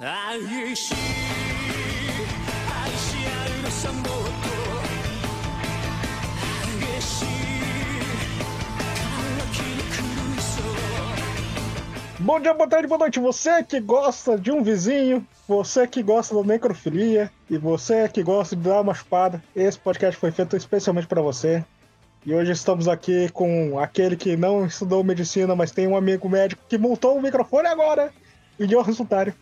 愛し愛し合うさもっと激しい乾きに狂いそう Bom dia, boa tarde, boa noite. Você que gosta de um vizinho, você que gosta da necrofilia e você que gosta de dar uma espada, esse podcast foi feito especialmente para você. E hoje estamos aqui com aquele que não estudou medicina, mas tem um amigo médico que montou o microfone agora, o Johan Sultário.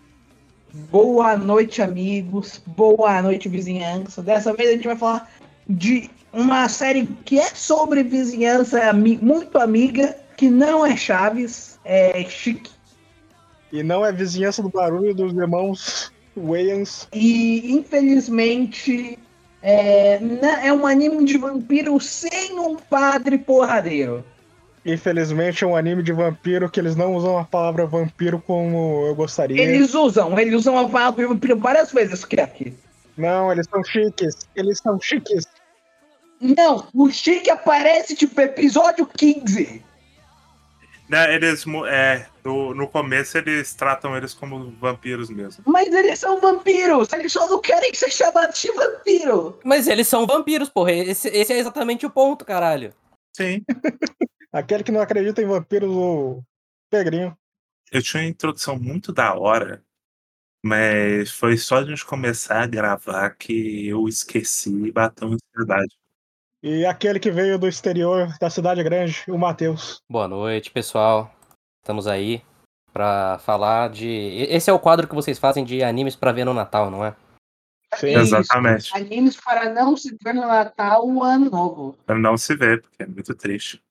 Boa noite, amigos. Boa noite, vizinhança. Dessa vez a gente vai falar de uma série que é sobre vizinhança ami- muito amiga, que não é Chaves, é chique. E não é vizinhança do barulho dos irmãos Wayans. E infelizmente é, é um anime de vampiro sem um padre porradeiro. Infelizmente é um anime de vampiro que eles não usam a palavra vampiro como eu gostaria. Eles usam, eles usam a palavra vampiro várias vezes, Crack. Não, eles são chiques. Eles são chiques. Não, o Chique aparece tipo episódio 15. Né, eles, é, no, no começo eles tratam eles como vampiros mesmo. Mas eles são vampiros, eles só não querem ser chamados de vampiro. Mas eles são vampiros, porra. Esse, esse é exatamente o ponto, caralho. Sim. Aquele que não acredita em vampiros, o Pegrinho. Eu tinha uma introdução muito da hora, mas foi só a gente começar a gravar que eu esqueci e bateu ansiedade. E aquele que veio do exterior da cidade grande, o Matheus. Boa noite, pessoal. Estamos aí pra falar de. e- Esse é o quadro que vocês fazem de animes pra ver no Natal, não é? Sim. Exatamente. Animes para não se ver no Natal o ano novo. Pra não se ver, porque é muito triste.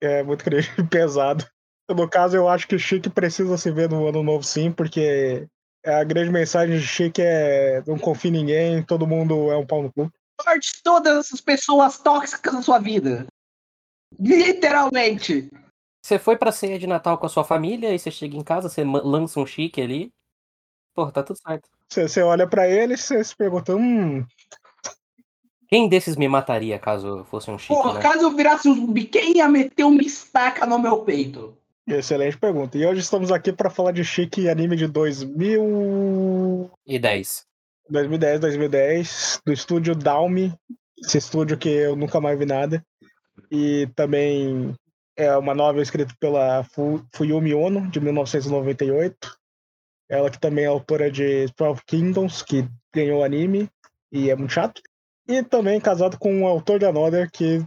É muito pesado. No caso, eu acho que Chique precisa se ver no ano novo sim, porque a grande mensagem de Chique é não confie em ninguém, todo mundo é um pau no cu. Corte todas essas pessoas tóxicas na sua vida. Literalmente. Você foi pra ceia de Natal com a sua família, aí você chega em casa, você lança um chique ali. Porra, tá tudo certo. Você, você olha pra ele e você se pergunta, hum, Quem desses me mataria caso eu fosse um chique, Porra, né? caso eu virasse um zumbi, quem ia meter uma estaca no meu peito? excelente pergunta. E hoje estamos aqui para falar de Chique anime de 2000... E 10. 2010, 2010, do estúdio Dalme, esse estúdio que eu nunca mais vi nada. E também é uma novela escrita pela Fu- Fuyumi Ono, de 1998. Ela que também é autora de Twelve Kingdoms, que ganhou o anime e é muito chato. E também casado com um autor de Another, que,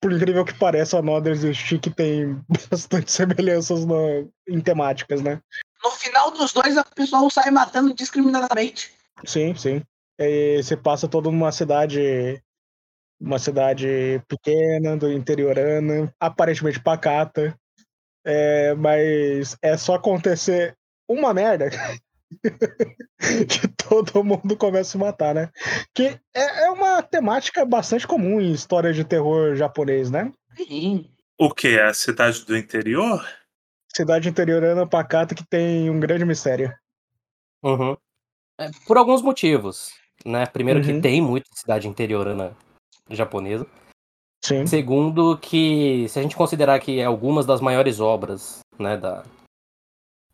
por incrível que pareça, Another e Chique tem bastante semelhanças no- em temáticas, né? No final dos dois, o pessoal sai matando indiscriminadamente. Sim, sim. E você passa toda numa cidade, uma cidade pequena, do interiorana, aparentemente pacata, é, mas é só acontecer uma merda que todo mundo começa a se matar, né? Que é, é uma temática bastante comum em histórias de terror japonês, né? Sim. O que? É a cidade do interior? Cidade interiorana pacata que tem um grande mistério. Uhum. É, por alguns motivos, né? Primeiro Uhum. que tem muita cidade interiorana japonesa. Sim. Segundo, que se a gente considerar que algumas das maiores obras, né, da,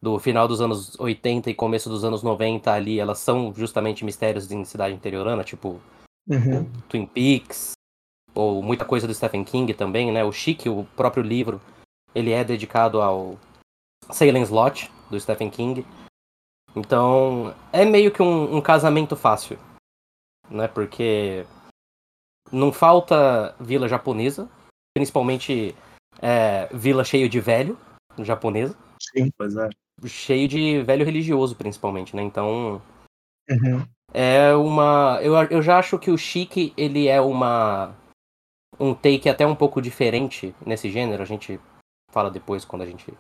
do final dos anos 80 e começo dos anos 90 ali, elas são justamente mistérios em cidade interiorana, tipo Uhum. Twin Peaks, ou muita coisa do Stephen King também, né? O Chic, o próprio livro, ele é dedicado ao Salem Slot, do Stephen King. Então, é meio que um, um casamento fácil, né? Porque não falta vila japonesa, principalmente é, vila cheio de velho japonesa, Sim. Pois é. Cheio de velho religioso, principalmente, né? Então, Uhum. é uma. Eu, eu já acho que o Chique, ele é uma. Um take até um pouco diferente nesse gênero. A gente fala depois quando a gente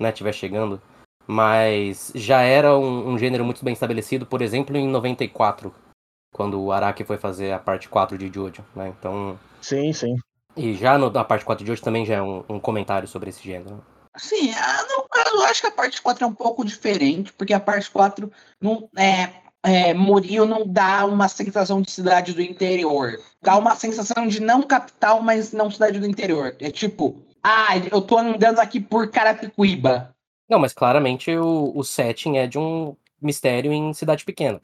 né, estiver chegando. Mas já era um, um gênero muito bem estabelecido, por exemplo, em 94, quando o Araki foi fazer a parte 4 de Jojo, né? Então. Sim, sim. E já no, na parte 4 de hoje também já é um, um comentário sobre esse gênero. Assim, ah, no caso, eu acho que a parte 4 é um pouco diferente, porque a parte 4 não é, é, Murilo não dá uma sensação de cidade do interior. Dá uma sensação de não capital, mas não cidade do interior. É tipo, ah, eu tô andando aqui por Carapicuíba. Não, mas claramente o, o setting é de um mistério em cidade pequena.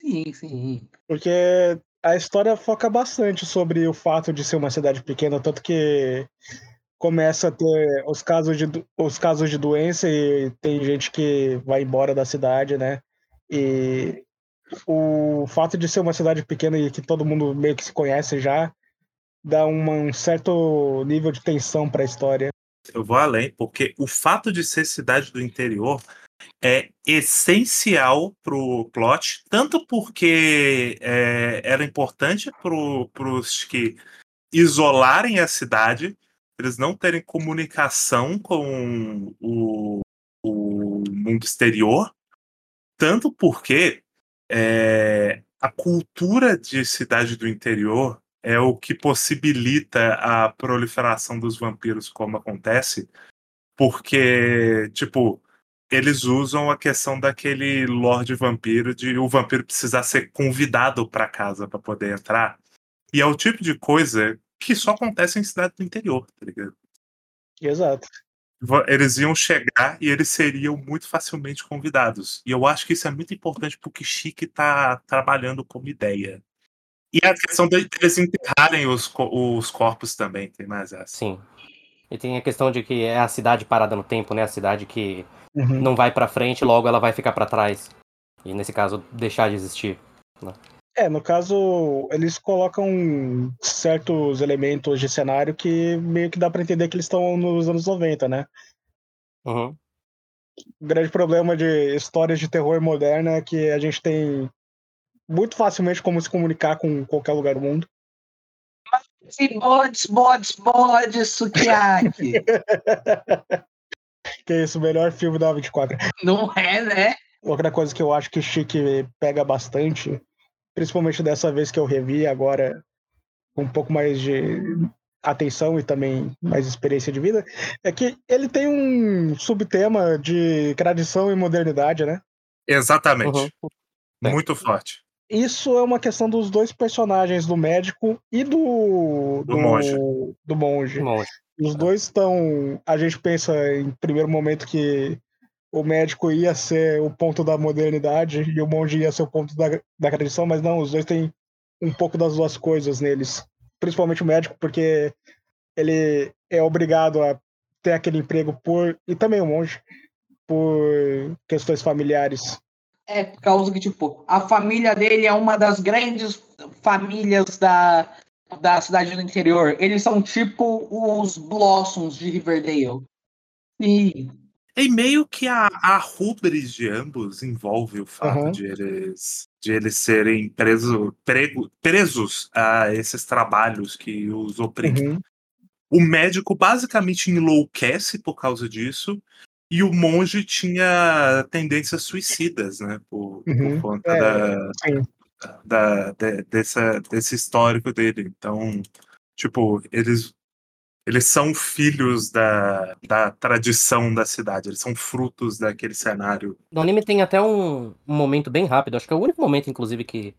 Sim, sim. Porque a história foca bastante sobre o fato de ser uma cidade pequena, tanto que começa a ter os casos de, os casos de doença e tem gente que vai embora da cidade, né? E o fato de ser uma cidade pequena e que todo mundo meio que se conhece já dá uma- um certo nível de tensão para a história. Eu vou além, porque o fato de ser cidade do interior é essencial pro plot, tanto porque é, era importante para os que isolarem a cidade, eles não terem comunicação com o, o mundo exterior, tanto porque é, a cultura de cidade do interior é o que possibilita a proliferação dos vampiros como acontece, porque, tipo, eles usam a questão daquele Lorde Vampiro de o vampiro precisar ser convidado para casa para poder entrar. E é o tipo de coisa que só acontece em cidade do interior, tá ligado? Exato. Eles iam chegar e eles seriam muito facilmente convidados. E eu acho que isso é muito importante porque Chique tá trabalhando como ideia. E a questão de eles enterrarem os, os corpos também, tem mais essa. Sim. E tem a questão de que é a cidade parada no tempo, né? A cidade que Uhum. não vai pra frente, logo ela vai ficar pra trás. E nesse caso, deixar de existir. É, no caso, eles colocam certos elementos de cenário que meio que dá pra entender que eles estão nos anos 90, né? Uhum. O grande problema de histórias de terror moderna é que a gente tem muito facilmente como se comunicar com qualquer lugar do mundo. Sim, bodes, bodes, bodes, sukiyaki. Que é isso, o melhor filme da 24. Não é, né? Outra coisa que eu acho que o Chique pega bastante, principalmente dessa vez que eu revi agora, com um pouco mais de atenção e também mais experiência de vida, é que ele tem um subtema de tradição e modernidade, né? Exatamente. Uhum. É. Muito forte. Isso é uma questão dos dois personagens, do médico e do. Do monge. Do monge. Monge. Os dois estão. A gente pensa em primeiro momento que o médico ia ser o ponto da modernidade e o monge ia ser o ponto da, da tradição, mas não, os dois têm um pouco das duas coisas neles. Principalmente o médico, porque ele é obrigado a ter aquele emprego por. E também o monge, por questões familiares. É por causa que, tipo, a família dele é uma das grandes famílias da, da cidade do interior. Eles são tipo os Blossoms de Riverdale. Sim. E meio que a, a rubris de ambos envolve o fato Aham. de, eles, de eles serem preso, prego- presos a esses trabalhos que os oprimem. Uhum. O médico basicamente enlouquece por causa disso. E o monge tinha tendências suicidas, né? Por, por Uhum. conta É, da, da, de- dessa, desse histórico dele. Então, tipo, eles, eles são filhos da, da tradição da cidade, eles são frutos daquele cenário. No anime tem até um, um momento bem rápido, acho que é o único momento, inclusive, que,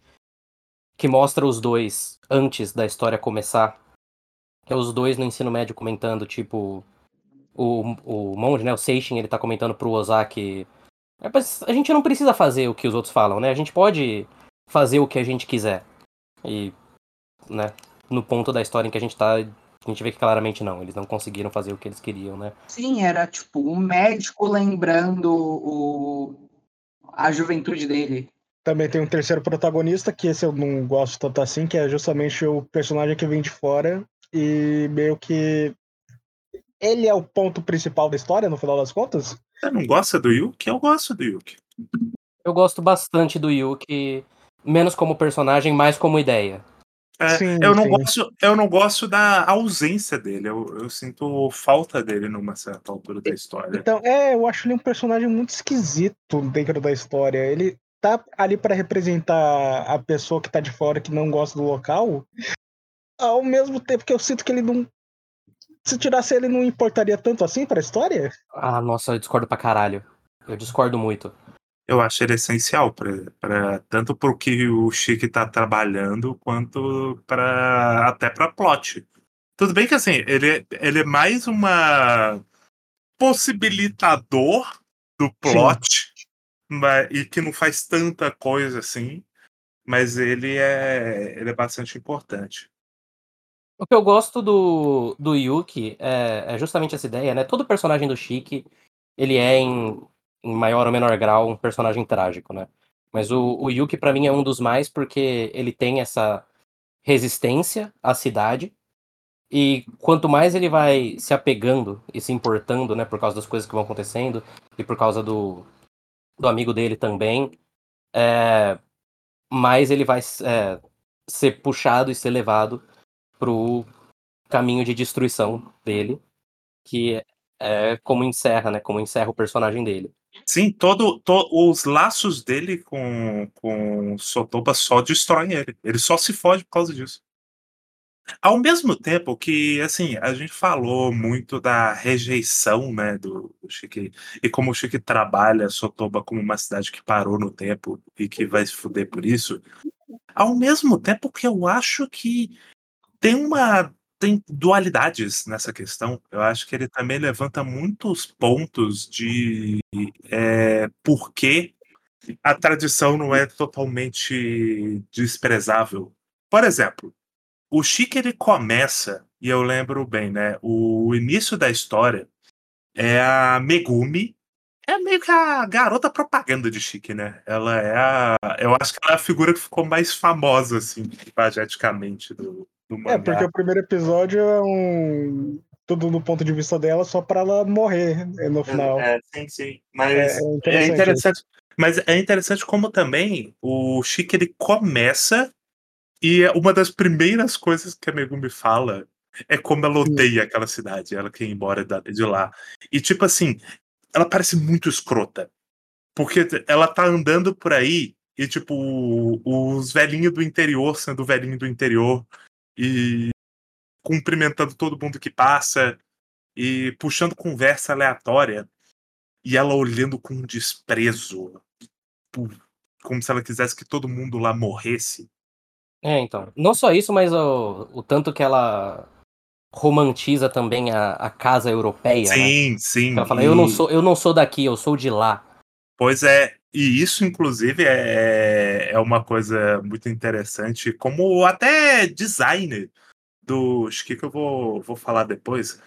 que mostra os dois antes da história começar. Que é os dois no ensino médio comentando, tipo. O, o monge, né? O Seishin, ele tá comentando pro Ozaki. "É, A gente não precisa fazer o que os outros falam, né? A gente pode fazer o que a gente quiser. E, né? No ponto da história em que a gente tá, a gente vê que claramente não. Eles não conseguiram fazer o que eles queriam, né? Sim, era tipo um médico lembrando o, a juventude dele. Também tem um terceiro protagonista, que esse eu não gosto tanto assim, que é justamente o personagem que vem de fora e meio que ele é o ponto principal da história, no final das contas. Você não gosta do Yuki? Eu gosto do Yuki. Eu gosto bastante do Yuki, menos como personagem, mais como ideia. É, Sim, eu, não sim. gosto, eu não gosto da ausência dele, eu, eu sinto falta dele numa certa altura da história. Então, é, eu acho ele um personagem muito esquisito dentro da história. Ele tá ali para representar a pessoa que tá de fora, que não gosta do local, ao mesmo tempo que eu sinto que ele não. Se tirasse ele, não importaria tanto assim pra história? Ah, nossa, eu discordo pra caralho. Eu discordo muito. Eu acho ele essencial pra, tanto pro que o Chique tá trabalhando, quanto para até pra plot. Tudo bem que assim, ele, ele é mais uma possibilitador do plot, mas, e que não faz tanta coisa assim, mas ele é, ele é bastante importante. O que eu gosto do, do Yuki é, é justamente essa ideia, né? Todo personagem do Shiki, ele é em, em maior ou menor grau um personagem trágico, né? Mas o, o Yuki para mim é um dos mais porque ele tem essa resistência à cidade e quanto mais ele vai se apegando e se importando, né, por causa das coisas que vão acontecendo e por causa do, do amigo dele também, é, mais ele vai é, ser puxado e ser levado pro caminho de destruição dele, que é como encerra, né, como encerra o personagem dele. Sim, todo, to, os laços dele com, com Sotoba só destroem ele. Ele só se foge por causa disso. Ao mesmo tempo que, assim, a gente falou muito da rejeição, né, do, Chique, e como o Chique trabalha Sotoba como uma cidade que parou no tempo e que vai se fuder por isso, ao mesmo tempo que eu acho que tem uma tem dualidades nessa questão. Eu acho que ele também levanta muitos pontos de é, por que a tradição não é totalmente desprezável. Por exemplo, o Chique ele começa, e eu lembro bem, né? O início da história é a Megumi. É meio que a garota propaganda de Chique, né? Ela é a. Eu acho que ela é a figura que ficou mais famosa, assim, pageticamente do. É, porque o primeiro episódio é um. Tudo do ponto de vista dela, só pra ela morrer né, no final. É, sim, sim. Mas É, é é interessante interessante. Mas é interessante como também o Chique ele começa e é uma das primeiras coisas que a Megumi fala é como ela odeia aquela cidade, ela quer ir embora de lá. E tipo assim, ela parece muito escrota. Porque ela tá andando por aí e tipo os velhinhos do interior sendo velhinho do interior e cumprimentando todo mundo que passa e puxando conversa aleatória e ela olhando com desprezo, como se ela quisesse que todo mundo lá morresse. É, então. Não só isso, mas o, o tanto que ela romantiza também a, a casa europeia, né? Sim, sim. Ela fala, eu não sou, eu não sou daqui, eu sou de lá. Pois é, e isso, inclusive, é, é uma coisa muito interessante, como até design do. Acho que eu vou, vou falar depois.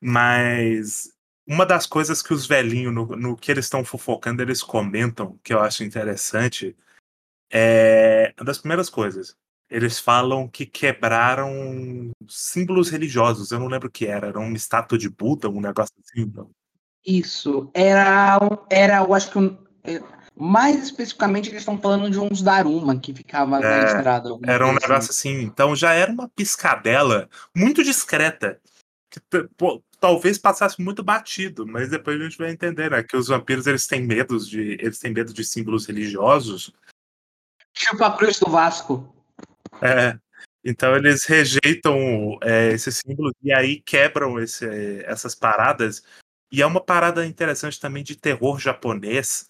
Mas uma das coisas que os velhinhos, no, no que eles estão fofocando, eles comentam, que eu acho interessante, é uma das primeiras coisas. Eles falam que quebraram símbolos religiosos. Eu não lembro o que era. Era uma estátua de Buda, um negócio assim. Isso. Era, era eu acho que um- é, mais especificamente eles estão falando de uns Daruma que ficava na É, estrada. alguma Era um negócio assim. Então já era uma piscadela muito discreta. Que pô, talvez passasse muito batido, mas depois a gente vai entender, né? Que os vampiros eles têm medo de. Eles têm medo de símbolos religiosos. Tipo a cruz do Vasco. É, então eles rejeitam é, esses símbolos e aí quebram esse- essas paradas. E é uma parada interessante também de terror japonês.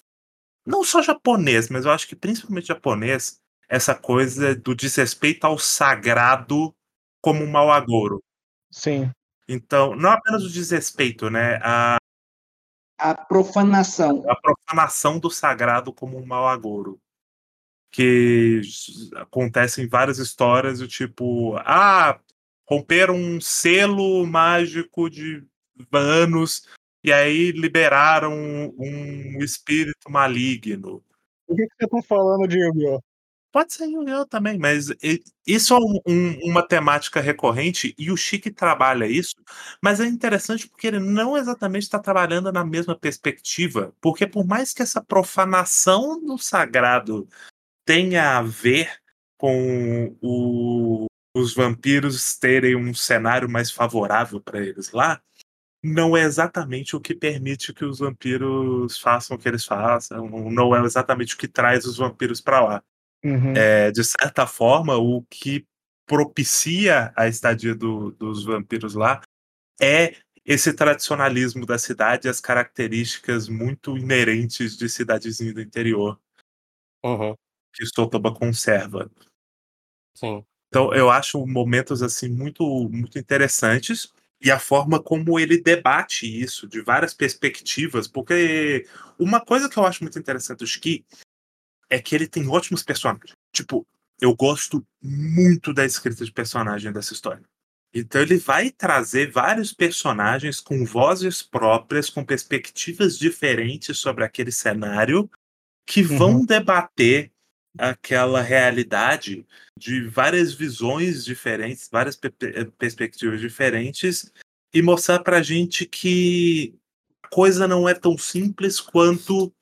Não só japonês, mas eu acho que principalmente japonês, essa coisa do desrespeito ao sagrado como um mau agouro. Sim. Então, não apenas o desrespeito, né? A, A profanação. a profanação do sagrado como um mau agouro. Que acontece em várias histórias, do tipo, ah, romperam um selo mágico de anos e aí liberaram um espírito maligno. Por que, que você tá falando de Yu-Gi-Oh? Pode ser Yu-Gi-Oh! também, mas isso é um- um- uma temática recorrente e o Chique trabalha isso, mas é interessante porque ele não exatamente está trabalhando na mesma perspectiva, porque por mais que essa profanação do sagrado tenha a ver com o- os vampiros terem um cenário mais favorável para eles lá, não é exatamente o que permite que os vampiros façam o que eles façam, não é exatamente o que traz os vampiros para lá Uhum. é, de certa forma, o que propicia a estadia do- dos vampiros lá é esse tradicionalismo da cidade e as características muito inerentes de cidadezinha do interior Uhum, que Sotoba conserva. sim. Então, eu acho momentos assim muito muito interessantes. E a forma como ele debate isso de várias perspectivas, porque uma coisa que eu acho muito interessante do Ski é que ele tem ótimos personagens. Tipo, eu gosto muito da escrita de personagem dessa história. Então ele vai trazer vários personagens com vozes próprias, com perspectivas diferentes sobre aquele cenário, que vão Uhum. debater aquela realidade de várias visões diferentes, várias pe- pe- perspectivas diferentes, e mostrar pra gente que a coisa não é tão simples quanto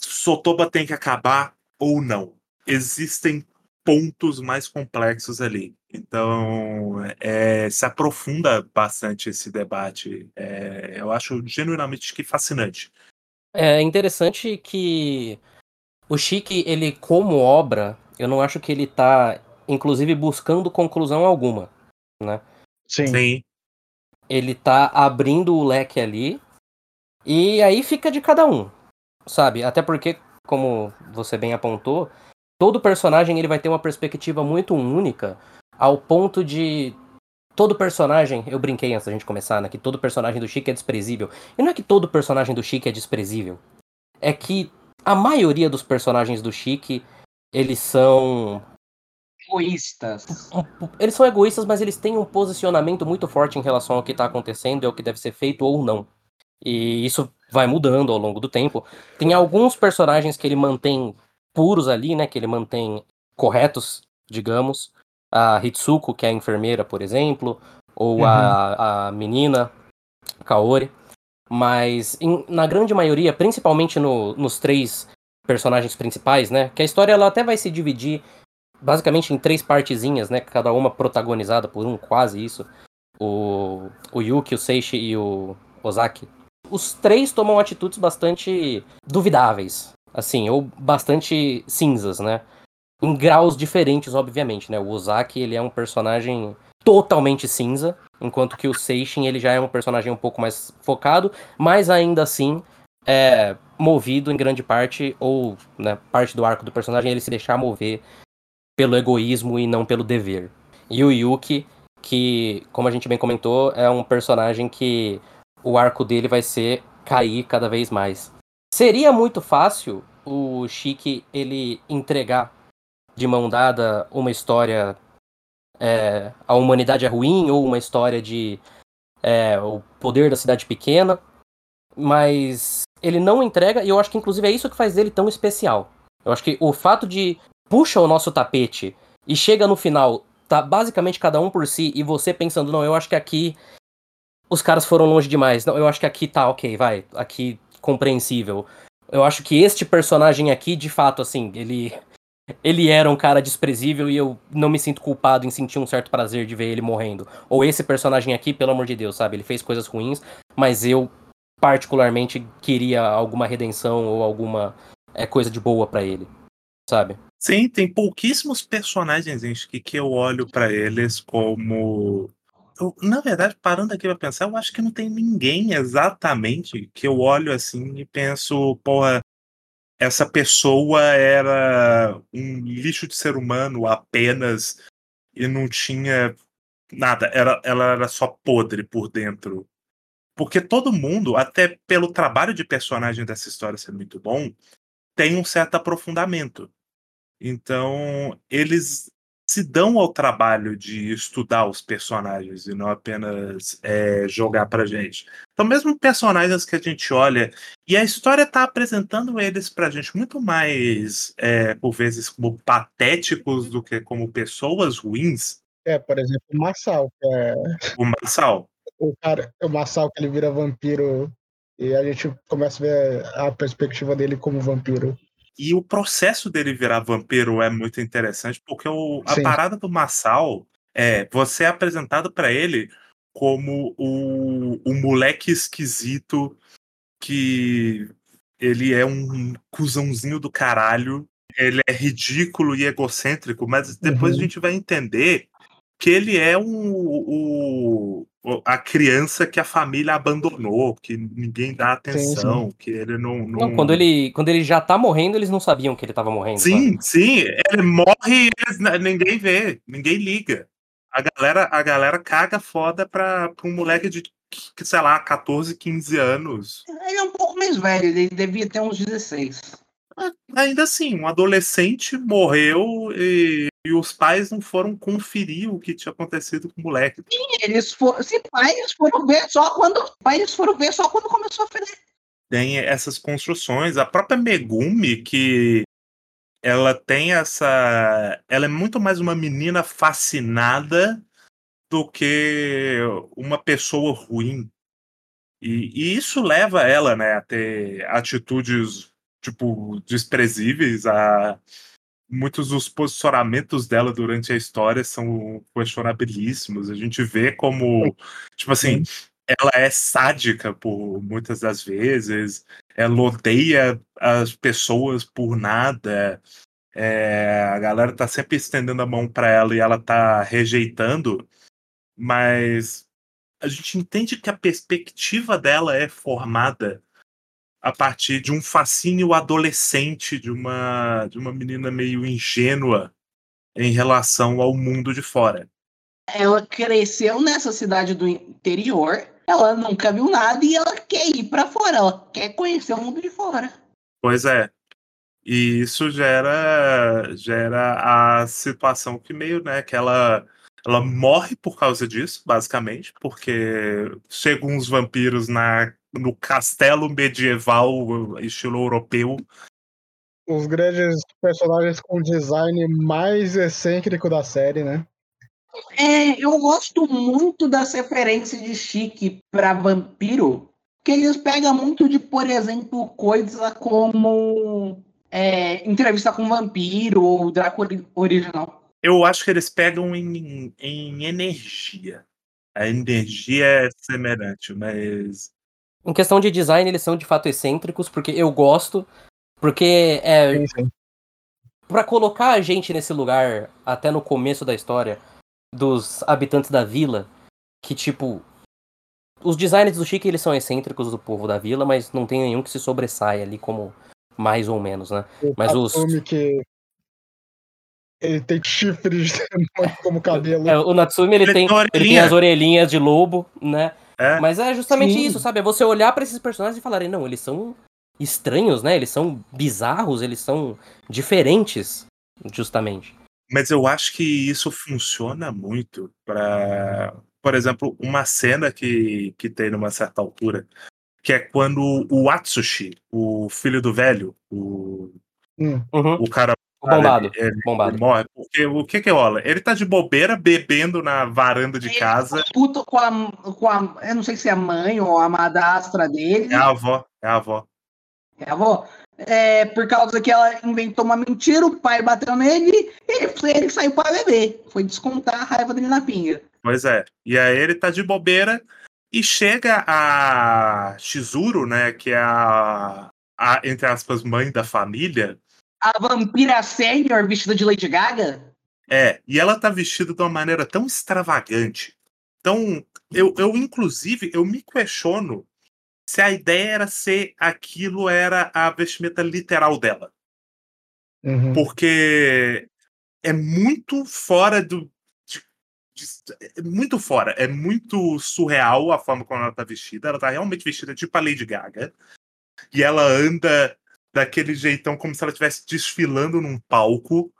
Sotoba tem que acabar ou não. Existem pontos mais complexos ali. Então, é, se aprofunda bastante esse debate. É, eu acho genuinamente que fascinante. É interessante que o Chique, ele como obra, eu não acho que ele tá, inclusive, buscando conclusão alguma, né? Sim. Sim, Ele tá abrindo o leque ali e aí fica de cada um, sabe? Até porque, como você bem apontou, todo personagem ele vai ter uma perspectiva muito única, ao ponto de todo personagem, eu brinquei antes da gente começar, né, que todo personagem do Chique é desprezível. E não é que todo personagem do Chique é desprezível. É que a maioria dos personagens do Chique, eles são Egoístas. eles são egoístas, mas eles têm um posicionamento muito forte em relação ao que está acontecendo e ao que deve ser feito ou não. E isso vai mudando ao longo do tempo. Tem alguns personagens que ele mantém puros ali, né? Que ele mantém corretos, digamos. A Hitsuko, que é a enfermeira, por exemplo. Ou a, a menina, Kaori. Mas em- na grande maioria, principalmente no- nos três personagens principais, né? Que a história ela até vai se dividir basicamente em três partezinhas, né? Cada uma protagonizada por um, quase isso. O, o Yuki, o Seishi e o Ozaki. Os três tomam atitudes bastante duvidáveis, assim, ou bastante cinzas, né? Em graus diferentes, obviamente, né? O Ozaki, ele é um personagem totalmente cinza, enquanto que o Seishin, ele já é um personagem um pouco mais focado, mas ainda assim é movido em grande parte, ou né, parte do arco do personagem, ele se deixar mover pelo egoísmo e não pelo dever. E o Yuki, que, como a gente bem comentou, é um personagem que o arco dele vai ser cair cada vez mais. Seria muito fácil o Shiki ele entregar de mão dada uma história é, a humanidade é ruim ou uma história de é, o poder da cidade pequena, mas ele não entrega e eu acho que inclusive é isso que faz dele tão especial. Eu acho que o fato de puxa o nosso tapete e chega no final, tá basicamente cada um por si e você pensando, não, eu acho que aqui os caras foram longe demais. Não, eu acho que aqui tá ok, vai, aqui compreensível. Eu acho que este personagem aqui, de fato, assim, ele ele era um cara desprezível e eu não me sinto culpado em sentir um certo prazer de ver ele morrendo. Ou esse personagem aqui, pelo amor de Deus, sabe? Ele fez coisas ruins, mas eu particularmente queria alguma redenção ou alguma é, coisa de boa pra ele, sabe? Sim, tem pouquíssimos personagens em que, que eu olho pra eles como. Eu, na verdade, parando aqui pra pensar, eu acho que não tem ninguém exatamente que eu olho assim e penso, porra, essa pessoa era um lixo de ser humano apenas e não tinha nada, era, ela era só podre por dentro. Porque todo mundo, até pelo trabalho de personagem dessa história ser muito bom, tem um certo aprofundamento. Então, eles se dão ao trabalho de estudar os personagens e não apenas é, jogar pra gente. Então, mesmo personagens que a gente olha e a história tá apresentando eles pra gente muito mais, é, por vezes, como patéticos do que como pessoas ruins, É, por exemplo, o Massal, é o Marçal. o cara, o Massal que ele vira vampiro e a gente começa a ver a perspectiva dele como vampiro. E o processo dele virar vampiro é muito interessante, porque o, a Sim. parada do Massal é você é apresentado pra ele como o, o moleque esquisito que ele é um cuzãozinho do caralho, ele é ridículo e egocêntrico, mas depois Uhum. a gente vai entender que ele é um, o- a criança que a família abandonou, que ninguém dá atenção, que ele não, não... Não, quando ele, quando ele já tá morrendo, eles não sabiam que ele tava morrendo. sabe? Sim, sim, ele morre e eles- ninguém vê, ninguém liga. A galera, a galera caga foda pra, pra um moleque de, que, sei lá, 14, 15 anos. Ele é um pouco mais velho, ele devia ter uns 16. Ainda assim, um adolescente morreu e, e os pais não foram conferir o que tinha acontecido com o moleque. Eles foram, se pais foram ver só quando, pais foram ver só quando começou a feder. Tem essas construções. A própria Megumi, que ela tem essa. Ela é muito mais uma menina fascinada do que uma pessoa ruim. E, e isso leva ela, né, a ter atitudes tipo desprezíveis a muitos dos posicionamentos dela durante a história são questionabilíssimos. A gente vê como, tipo assim, ela é sádica por muitas das vezes, ela odeia as pessoas por nada. É, a galera tá sempre estendendo a mão para ela e ela tá rejeitando, mas a gente entende que a perspectiva dela é formada a partir de um fascínio adolescente de uma de uma menina meio ingênua em relação ao mundo de fora. Ela cresceu nessa cidade do interior, ela nunca viu nada e ela quer ir para fora, ela quer conhecer o mundo de fora. Pois é. E isso gera gera a situação que meio, né, que ela ela morre por causa disso, basicamente, porque chegam uns vampiros na no castelo medieval, estilo europeu. Os grandes personagens com design mais excêntrico da série, né? É, eu gosto muito das referências de Chique para vampiro, que eles pegam muito de, por exemplo, coisa como é, entrevista com vampiro ou Drácula original. Eu acho que eles pegam em, em energia. A energia é semelhante, mas Em questão de design, eles são de fato excêntricos, porque eu gosto. Porque é, Sim, sim. Pra colocar a gente nesse lugar, até no começo da história, dos habitantes da vila, que tipo. Os designs do Chique eles são excêntricos do povo da vila, mas não tem nenhum que se sobressaia ali como mais ou menos, né? O Mas os- que ele tem chifres como cabelo. É, o Natsumi ele tem, ele tem as orelhinhas de lobo, né? É, Mas é justamente Sim. isso, sabe? É você olhar pra esses personagens e falarem, não, eles são estranhos, né? Eles são bizarros, eles são diferentes, justamente. Mas eu acho que isso funciona muito para, por exemplo, uma cena que, que tem numa certa altura, que é quando o Atsushi, o filho do velho, o, Hum. Uhum. o cara bombado. ele, ele Bombado. morre. Porque o que que rola? Ele tá de bobeira bebendo na varanda de Ele casa. Puto com a, com a. Eu não sei se é a mãe ou a madrastra dele. É a avó, é a avó. É, avó. É, por causa que ela inventou uma mentira, o pai bateu nele ele, ele saiu para beber. Foi descontar a raiva dele na pinga. Pois é. E aí ele tá de bobeira e chega a Shizuru, né, que é a, a entre aspas, mãe da família, A vampira sênior vestida de Lady Gaga. É, e ela tá vestida de uma maneira tão extravagante. Então, eu, eu inclusive, eu me questiono se a ideia era ser aquilo era a vestimenta literal dela. Uhum. Porque é muito fora do. de- de- é muito fora. É muito surreal a forma como ela tá vestida. Ela tá realmente vestida tipo a Lady Gaga. E ela anda daquele jeitão como se ela estivesse desfilando num palco.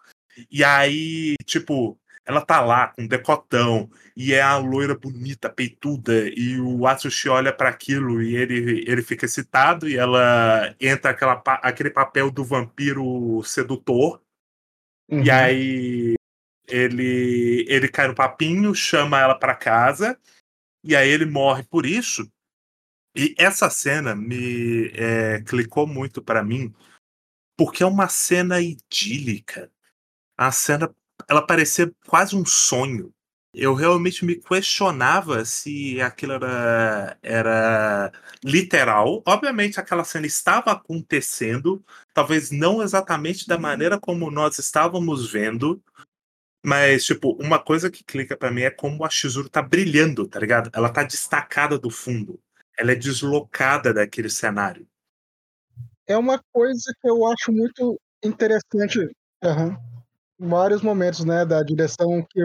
E aí, tipo, ela tá lá com um decotão e é a loira bonita, peituda, e o Atsushi olha para aquilo e ele, ele fica excitado e ela entra aquela, aquele papel do vampiro sedutor. Uhum. E aí ele ele cai no papinho, chama ela para casa e aí ele morre por isso. E essa cena me é, clicou muito para mim porque é uma cena idílica. A cena ela parecia quase um sonho. Eu realmente me questionava se aquilo era, era literal. Obviamente, aquela cena estava acontecendo, talvez não exatamente da maneira como nós estávamos vendo, mas, tipo, uma coisa que clica pra mim é como a Shizuru tá brilhando, tá ligado? Ela tá destacada do fundo. Ela é deslocada daquele cenário. É uma coisa que eu acho muito interessante. aham, Vários momentos, né, da direção que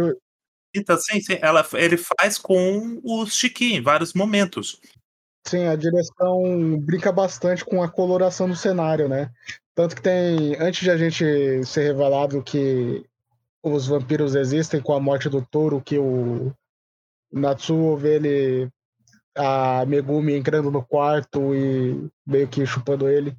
Então, sim, sim, ela, ele faz com o Shiki em vários momentos. Sim, a direção brinca bastante com a coloração do cenário, né? Tanto que tem, antes de a gente ser revelado que os vampiros existem com a morte do touro, que o Natsuo vê ele, a Megumi entrando no quarto e meio que chupando ele.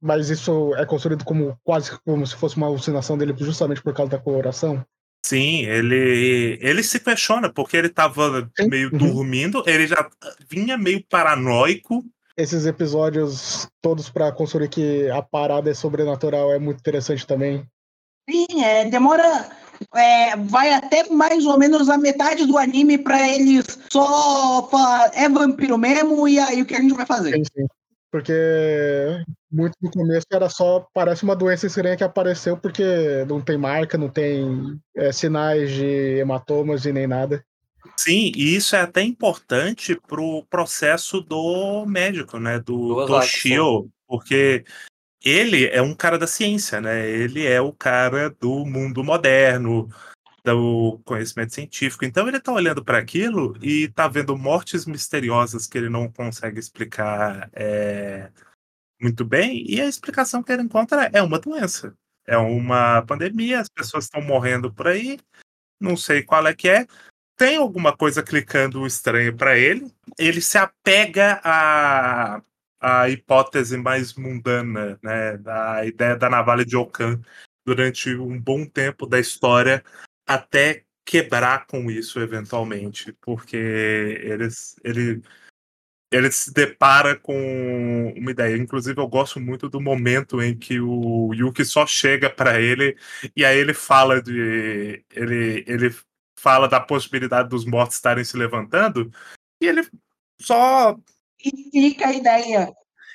Mas isso é construído como quase como se fosse uma alucinação dele justamente por causa da coloração. Sim, ele, ele se questiona, porque ele tava Sim, meio uhum. dormindo, ele já vinha meio paranoico. Esses episódios todos para construir que a parada é sobrenatural é muito interessante também. Sim, é, demora. É, vai até mais ou menos a metade do anime pra eles só falar é vampiro mesmo e aí o que a gente vai fazer? Sim, sim. Porque muito no começo era só. Parece uma doença estranha que apareceu porque não tem marca, não tem é, sinais de hematomas e nem nada. Sim, e isso é até importante pro processo do médico, né? Do Do Toshio, porque ele é um cara da ciência, né? Ele é o cara do mundo moderno, do conhecimento científico. Então ele tá olhando para aquilo e tá vendo mortes misteriosas que ele não consegue explicar é, muito bem, e a explicação que ele encontra é uma doença. É uma pandemia, as pessoas estão morrendo por aí, não sei qual é que é. Tem alguma coisa clicando estranho para ele. Ele se apega à, à hipótese mais mundana, né? Da ideia da navalha de Okan durante um bom tempo da história, até quebrar com isso eventualmente, porque eles, ele, ele se depara com uma ideia. Inclusive, eu gosto muito do momento em que o Yuki só chega para ele e aí ele fala de. Ele, ele fala da possibilidade dos mortos estarem se levantando e ele só. E fica a ideia.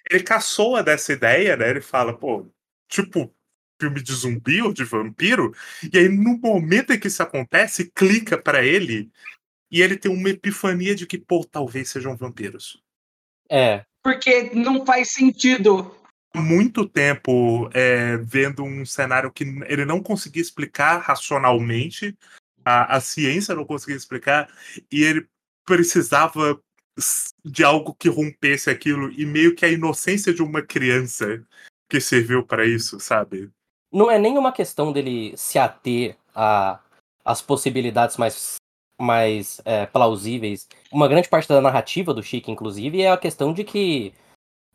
Ele caçoa dessa ideia, né? Ele fala, pô, tipo, filme de zumbi ou de vampiro. E aí, no momento em que isso acontece, clica para ele e ele tem uma epifania de que, pô, talvez sejam vampiros. É, Porque não faz sentido. muito tempo é, vendo um cenário que ele não conseguia explicar racionalmente, a, a ciência não conseguia explicar, e ele precisava de algo que rompesse aquilo, e meio que a inocência de uma criança que serviu para isso, sabe? não é nem uma questão dele se ater a as possibilidades mais, mais é, plausíveis. Uma grande parte da narrativa do Chique, inclusive, é a questão de que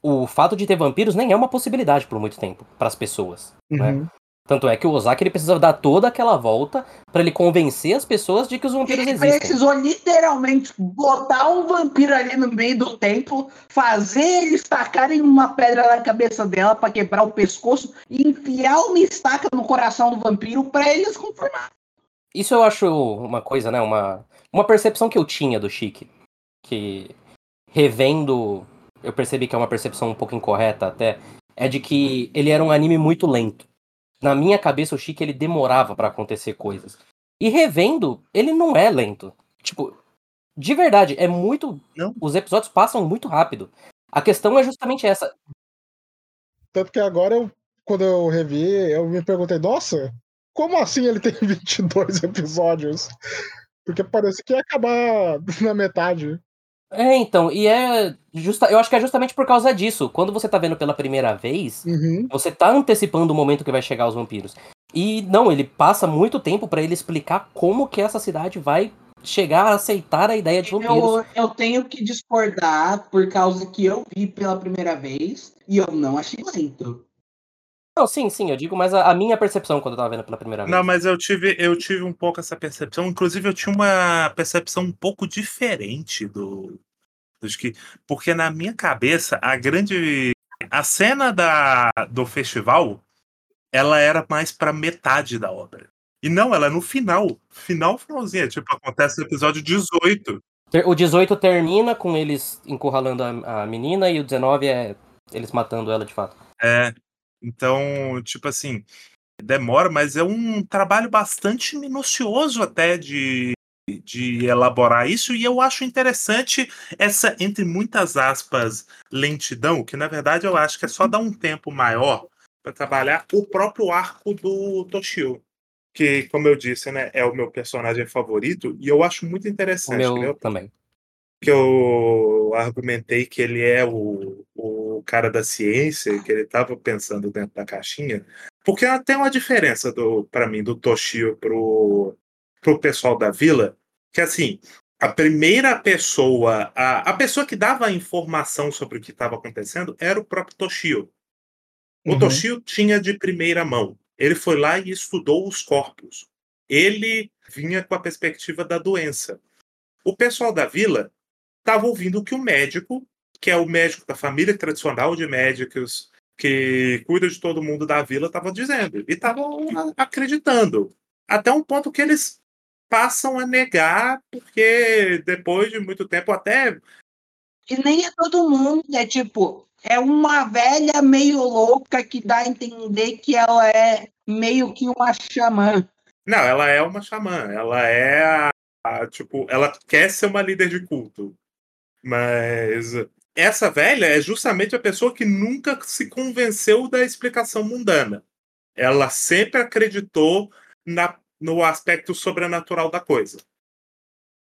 o fato de ter vampiros nem é uma possibilidade por muito tempo para as pessoas. Né? Tanto é que o Ozaki ele precisa dar toda aquela volta para ele convencer as pessoas de que os vampiros Ele existem. precisou literalmente botar um vampiro ali no meio do templo, fazer eles tacarem uma pedra na cabeça dela pra quebrar o pescoço e enfiar uma estaca no coração do vampiro pra eles confirmar. Isso eu acho uma coisa, né? Uma, uma percepção que eu tinha do Chique. Que revendo, eu percebi que é uma percepção um pouco incorreta até. É de que ele era um anime muito lento. Na minha cabeça, o Chique ele demorava pra acontecer coisas. E revendo, ele não é lento. Tipo, de verdade, é muito. Não. Os episódios passam muito rápido. A questão é justamente essa. Tanto que agora, eu, quando eu revi, eu me perguntei, nossa, como assim ele tem 22 episódios? Porque parece que ia acabar na metade. É, então, e é. Justa... Eu acho que é justamente por causa disso. Quando você tá vendo pela primeira vez, Uhum. Você tá antecipando o momento que vai chegar os vampiros. E não, ele passa muito tempo pra ele explicar como que essa cidade vai chegar a aceitar a ideia de vampiros. Eu, eu tenho que discordar por causa que eu vi pela primeira vez e eu não achei lento. Não, sim, sim, eu digo, mas a, a minha percepção quando eu tava vendo pela primeira vez. Não, mas eu tive, eu tive um pouco essa percepção. Inclusive, eu tinha uma percepção um pouco diferente do, do que. Porque na minha cabeça, a grande. A cena da, do festival ela era mais pra metade da obra. E não, ela é no final. Final, finalzinho. Tipo, acontece no episódio 18. Ter- O 18 termina com eles encurralando a, a menina e o 19 é eles matando ela de fato. É. Então, tipo assim, demora, mas é um trabalho bastante minucioso até de, de elaborar isso, e eu acho interessante essa, entre muitas aspas, lentidão, que na verdade eu acho que é só dar um tempo maior para trabalhar o próprio arco do Toshio. que, como eu disse, né, é o meu personagem favorito, e eu acho muito O interessante, meu né, também. que eu argumentei que ele é o, o cara da ciência, que ele estava pensando dentro da caixinha, porque tem uma diferença do para mim do Toshio pro, pro pessoal da vila, que assim, a primeira pessoa, a, a pessoa que dava a informação sobre o que estava acontecendo era o próprio Toshio. O Uhum. Toshio tinha de primeira mão. Ele foi lá e estudou os corpos. Ele vinha com a perspectiva da doença. O pessoal da vila estava ouvindo o que o médico, que é o médico da família tradicional de médicos que cuida de todo mundo da vila, estava dizendo. E estavam acreditando. Até um ponto que eles passam a negar, porque depois de muito tempo, até E nem é todo mundo, é tipo, é uma velha meio louca que dá a entender que ela é meio que uma xamã. Não, ela é uma xamã. Ela é a, a- tipo, ela quer ser uma líder de culto. Mas essa velha é justamente a pessoa que nunca se convenceu da explicação mundana. Ela sempre acreditou na, no aspecto sobrenatural da coisa.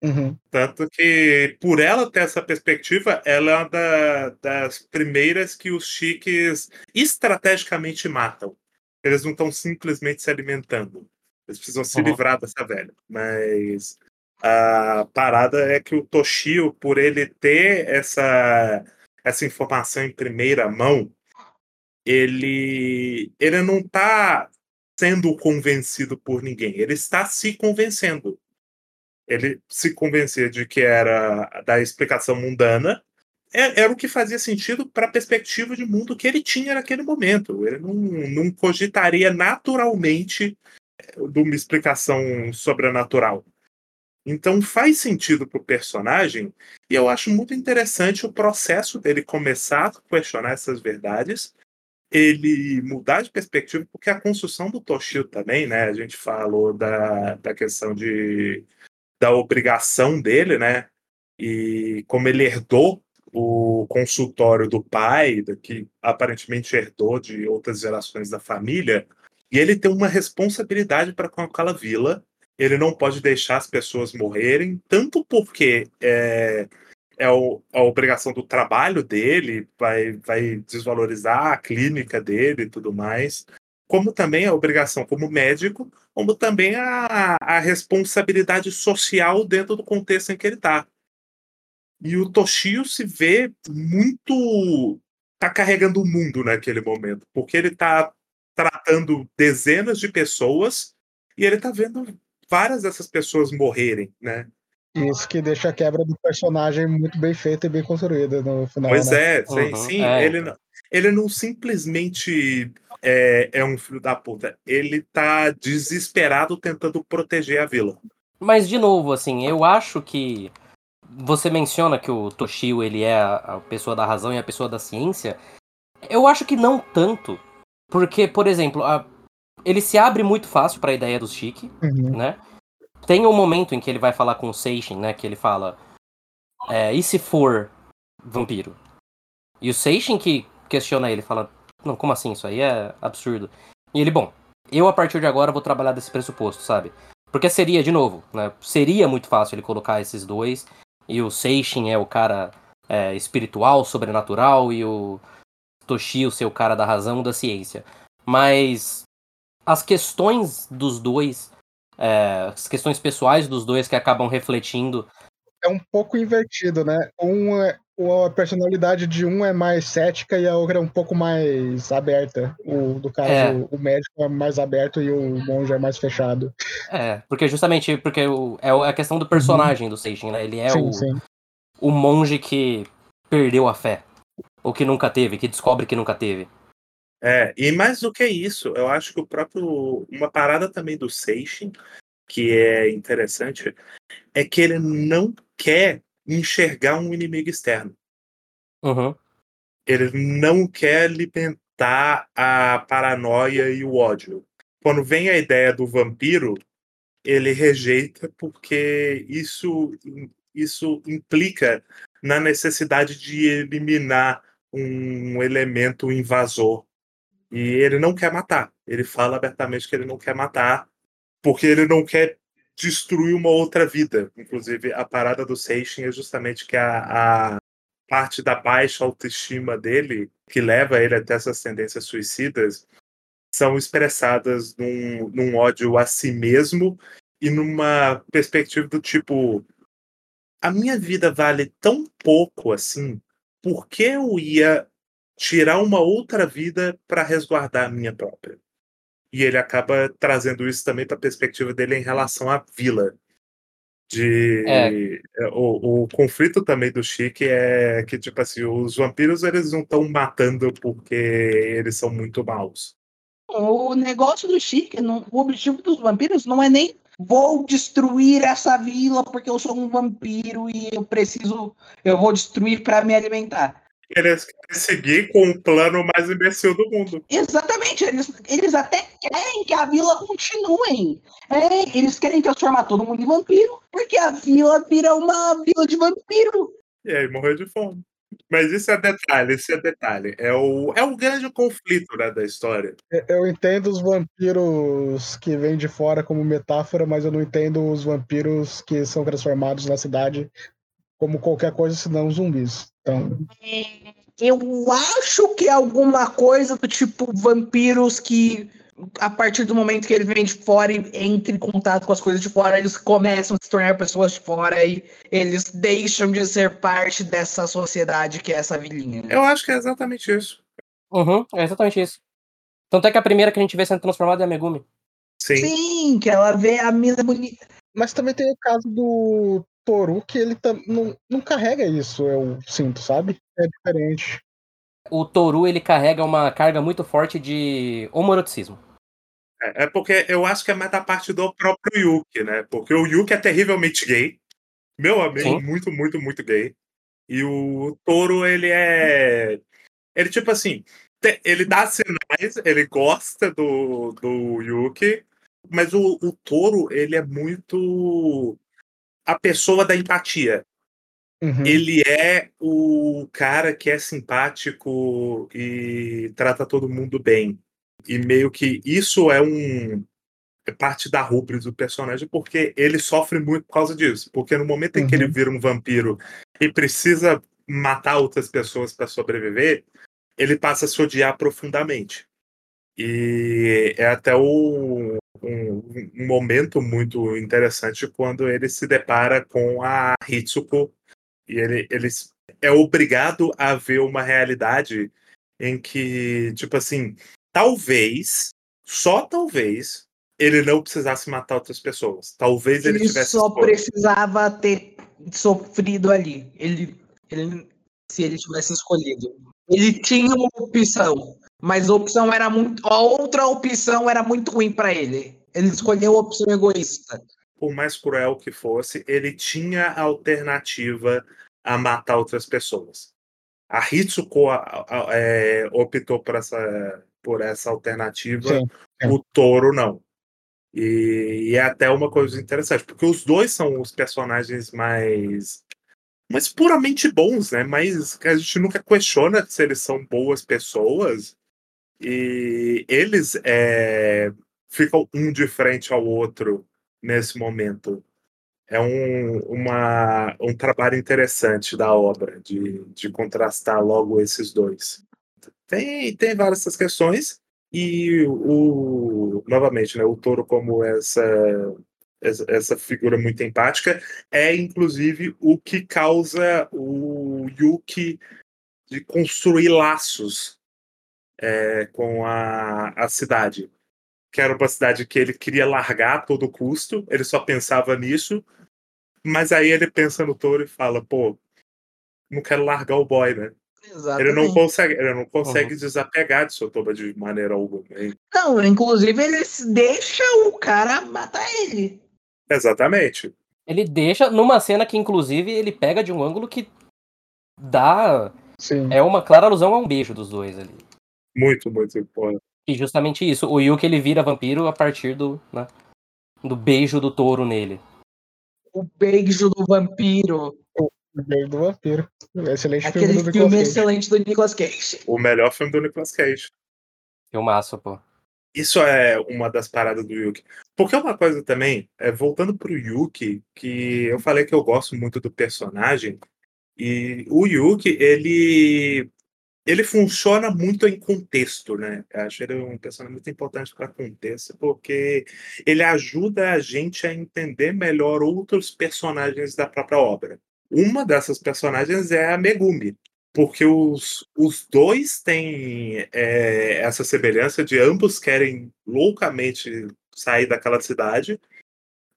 Uhum. Tanto que, por ela ter essa perspectiva, ela é uma da- das primeiras que os chiques estrategicamente matam. Eles não estão simplesmente se alimentando. Eles precisam se Uhum. livrar dessa velha. Mas a parada é que o Toshio, por ele ter essa, essa informação em primeira mão, ele, ele não está sendo convencido por ninguém. Ele está se convencendo ele se convencia de que era da explicação mundana, é- era o que fazia sentido para a perspectiva de mundo que ele tinha naquele momento. Ele não, não cogitaria naturalmente eh, de uma explicação sobrenatural. Então faz sentido para o personagem, e eu acho muito interessante o processo dele começar a questionar essas verdades, ele mudar de perspectiva, porque a construção do Toshio também, né? A gente falou da, da questão de da obrigação dele, né? E como ele herdou o consultório do pai, que aparentemente herdou de outras gerações da família, e ele tem uma responsabilidade para com aquela vila. Ele não pode deixar as pessoas morrerem, tanto porque é, é o- a obrigação do trabalho dele, vai, vai desvalorizar a clínica dele e tudo mais, como também a obrigação como médico como também a, a responsabilidade social dentro do contexto em que ele está. E o Toshio se vê muito. tá carregando o mundo naquele momento, porque ele está tratando dezenas de pessoas e ele está vendo várias dessas pessoas morrerem, né? Isso que deixa a quebra do personagem muito bem feita e bem construída no final. Pois né? é, sim, Uhum, sim, é, ele, não, ele não simplesmente é, é um filho da puta, ele tá desesperado tentando proteger a vila. Mas, de novo, assim, eu acho que. Você menciona que o Toshio ele é a, a pessoa da razão e a pessoa da ciência. Eu acho que não tanto. Porque, por exemplo, a- ele se abre muito fácil para a ideia do Shiki, Uhum. né? Tem um momento em que ele vai falar com o Seishin, né? Que ele fala. é, e se for vampiro? E o Seishin que questiona ele, fala: Não, como assim? Isso aí é absurdo. E ele, bom, eu a partir de agora vou trabalhar desse pressuposto, sabe? Porque seria, de novo, né? Seria muito fácil ele colocar esses dois. E o Seishin é o cara é, espiritual, sobrenatural, e o Toshio ser o cara da razão da ciência. Mas as questões dos dois, é, as questões pessoais dos dois que acabam refletindo. É um pouco invertido, né? Um é, a personalidade de um é mais cética e a outra é um pouco mais aberta. O, do caso, É. o médico é mais aberto e o monge é mais fechado. É, porque justamente porque o, é a questão do personagem do Seishin, né? Ele é sim, o, sim. o monge que perdeu a fé. Ou que nunca teve, que descobre que nunca teve. É, e mais do que isso, eu acho que o próprio. Uma parada também do Seishin, que é interessante, é que ele não quer enxergar um inimigo externo. Uhum. Ele não quer alimentar a paranoia e o ódio. Quando vem a ideia do vampiro, ele rejeita porque isso, isso implica na necessidade de eliminar um elemento invasor. E ele não quer matar. Ele fala abertamente que ele não quer matar, porque ele não quer destruir uma outra vida. Inclusive, a parada do Seishin é justamente que a, a parte da baixa autoestima dele, que leva ele até essas tendências suicidas, são expressadas num, num ódio a si mesmo e numa perspectiva do tipo: a minha vida vale tão pouco assim, por que eu ia tirar uma outra vida para resguardar a minha própria? E ele acaba trazendo isso também para a perspectiva dele em relação à vila. De É. o, o conflito também do Chique é que tipo assim, os vampiros eles não estão matando porque eles são muito maus. O negócio do Chique, não- o objetivo dos vampiros não é nem vou destruir essa vila porque eu sou um vampiro e eu preciso, eu vou destruir para me alimentar. Eles querem seguir com o plano mais imbecil do mundo. Exatamente, eles, eles até querem que a vila continue. É, eles querem transformar todo mundo em vampiro, porque a vila vira uma vila de vampiro. E aí morreu de fome. Mas isso é detalhe, isso é detalhe. É o, é o grande conflito né, da história. Eu entendo os vampiros que vêm de fora como metáfora, mas eu não entendo os vampiros que são transformados na cidade como qualquer coisa senão zumbis. Então, Eu acho que é alguma coisa do tipo vampiros que, a partir do momento que ele vem de fora e entra em contato com as coisas de fora, eles começam a se tornar pessoas de fora e eles deixam de ser parte dessa sociedade que é essa vilinha. Eu acho que é exatamente isso. Uhum, é exatamente isso. Tanto é que a primeira que a gente vê sendo transformada é a Megumi. Sim. Sim, que ela vê a mina bonita. mas também tem o caso do Toru, que ele tam- não, não carrega isso, eu sinto, sabe? É diferente. O Toru, ele carrega uma carga muito forte de homoeroticismo. É, é porque eu acho que é mais da parte do próprio Yuki, né? Porque o Yuki é terrivelmente gay. Meu amigo, Sim. muito, muito, muito gay. E o Toro, ele é. Ele, tipo assim, te- ele dá sinais, ele gosta do, do Yuki, mas o, o Toro, ele é muito a pessoa da empatia. Uhum. Ele é o cara que é simpático e trata todo mundo bem. E meio que isso é um é parte da rubris do personagem, porque ele sofre muito por causa disso. Porque no momento em que ele Uhum. vira um vampiro e precisa matar outras pessoas para sobreviver, ele passa a se odiar profundamente. E é até o- um, um momento muito interessante quando ele se depara com a Hitsuko e ele, ele é obrigado a ver uma realidade em que, tipo assim, talvez, só talvez, ele não precisasse matar outras pessoas. Talvez ele, Ele tivesse só escolha. precisava ter sofrido ali. Ele, ele, se ele tivesse escolhido. Ele tinha uma opção, mas a opção era muito. A outra opção era muito ruim para ele. Ele escolheu a opção egoísta. por mais cruel que fosse, ele tinha a alternativa a matar outras pessoas. A Hitsuko a- a- é, optou por essa, por essa alternativa, Sim, o Toro não. E, e é até uma coisa interessante, porque os dois são os personagens mais, mais puramente bons, né? Mas que a gente nunca questiona se eles são boas pessoas. E eles é, ficam um de frente ao outro nesse momento. É um, uma, um trabalho interessante da obra, de, de contrastar logo esses dois. Tem, tem várias essas questões, e o novamente, né, o Toro como essa, essa figura muito empática é inclusive o que causa o Yuki de construir laços é, com a, a cidade que era uma cidade que ele queria largar a todo custo, ele só pensava nisso, mas aí ele pensa no touro e fala, pô, não quero largar o boy, né? Ele não consegue, ele não consegue desapegar de Sotoba de maneira alguma. hein? Não, inclusive ele deixa o cara matar ele. Exatamente. Ele deixa numa cena que, inclusive, ele pega de um ângulo que dá. Sim. É uma clara alusão a um beijo dos dois ali. Muito, muito. Pô. E justamente isso. O Yuki ele vira vampiro a partir do, né, do beijo do touro nele. O beijo do vampiro. O beijo do vampiro. Excelente Aquele filme do filme excelente do Nicolas Cage. O melhor filme do Nicolas Cage. Filmaço, pô. Isso é uma das paradas do Yuki. Porque uma coisa também, é, voltando pro Yuki, que eu falei que eu gosto muito do personagem, e o Yuki, ele ele funciona muito em contexto, né? Eu acho ele um personagem muito importante para contexto, porque ele ajuda a gente a entender melhor outros personagens da própria obra. Uma dessas personagens é a Megumi, porque os, os dois têm é, essa semelhança de ambos querem loucamente sair daquela cidade,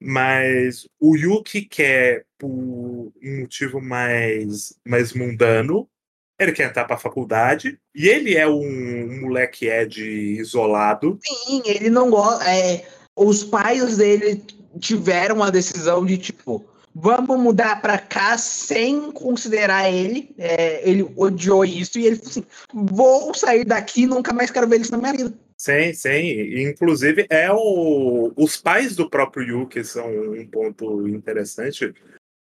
mas o Yuki quer por um motivo mais, mais mundano, ele quer entrar para a faculdade, e ele é um, moleque Ed isolado. Sim, ele não gosta. É, os pais dele tiveram a decisão de tipo. Vamos mudar para cá sem considerar ele. É, ele odiou isso e ele falou assim: vou sair daqui nunca mais quero ver isso na minha vida. Sim, sim. Inclusive, é o... os pais do próprio Yuki são um ponto interessante,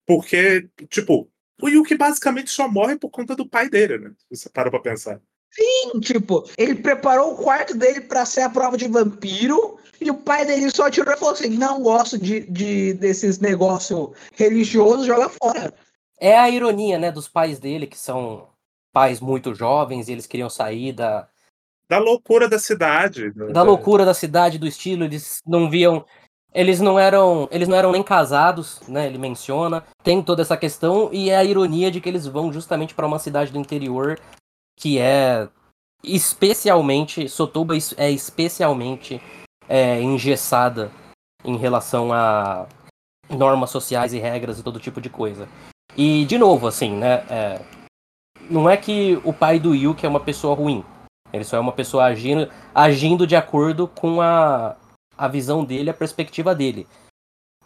porque, tipo, o Yuki basicamente só morre por conta do pai dele, né? Se você para pra pensar. Sim, tipo, ele preparou o quarto dele para ser a prova de vampiro e o pai dele só tirou e falou assim: não gosto de, de desses negócios religiosos, joga fora. É a ironia, né, dos pais dele, que são pais muito jovens e eles queriam sair da, da loucura da cidade. Da loucura da cidade, do estilo, eles não viam. Eles não eram. Eles não eram nem casados, né? Ele menciona. Tem toda essa questão, e é a ironia de que eles vão justamente para uma cidade do interior que é especialmente. Sotoba é especialmente é, engessada em relação a normas sociais e regras e todo tipo de coisa. E, de novo, assim, né? É, não é que o pai do Yuki é uma pessoa ruim. Ele só é uma pessoa agindo, agindo de acordo com a, a visão dele, a perspectiva dele.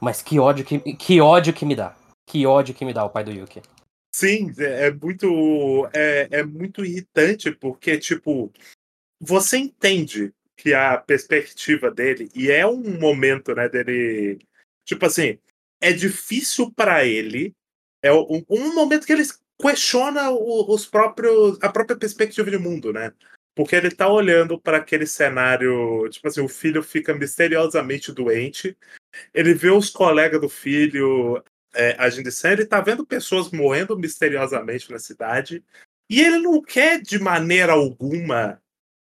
Mas que ódio que, que ódio que me dá. Que ódio que me dá o pai do Yuki. Sim, é, é muito é, é muito irritante porque tipo você entende que a perspectiva dele e é um momento, né, dele tipo assim, é difícil para ele é um, um, momento que ele questiona os próprios a própria perspectiva de mundo, né? Porque ele tá olhando para aquele cenário, tipo assim, o filho fica misteriosamente doente, ele vê os colegas do filho é, agindo assim, ele tá vendo pessoas morrendo misteriosamente na cidade, e ele não quer de maneira alguma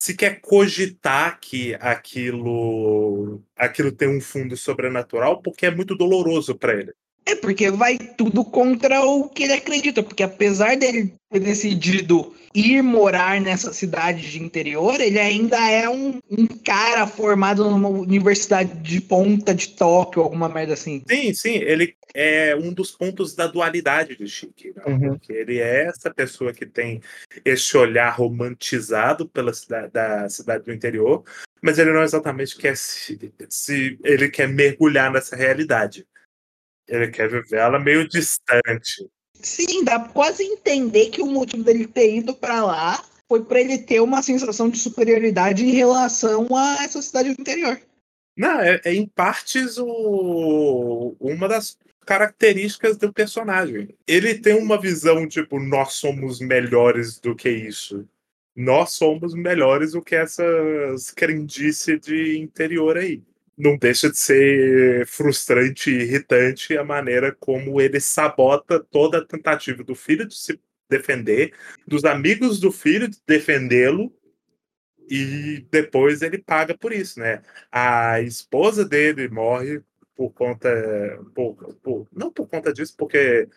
sequer cogitar que aquilo aquilo tem um fundo sobrenatural, porque é muito doloroso para ele. É porque vai tudo contra o que ele acredita, porque apesar dele ter decidido ir morar nessa cidade de interior, ele ainda é um, um cara formado numa universidade de ponta de Tóquio, alguma merda assim. Sim, sim, ele é um dos pontos da dualidade de Chique, né? uhum. porque ele é essa pessoa que tem esse olhar romantizado pela cidade, da cidade do interior, mas ele não exatamente quer se, se ele quer mergulhar nessa realidade. Ele quer viver ela meio distante. Sim, dá pra quase entender que o motivo dele ter ido para lá foi para ele ter uma sensação de superioridade em relação a essa cidade do interior. Não, é, é em partes o, uma das características do personagem. Ele tem uma visão tipo, nós somos melhores do que isso. Nós somos melhores do que essas crendices de interior aí não deixa de ser frustrante e irritante a maneira como ele sabota toda a tentativa do filho de se defender, dos amigos do filho de defendê-lo, e depois ele paga por isso, né? A esposa dele morre por conta. Por, por, não por conta disso, porque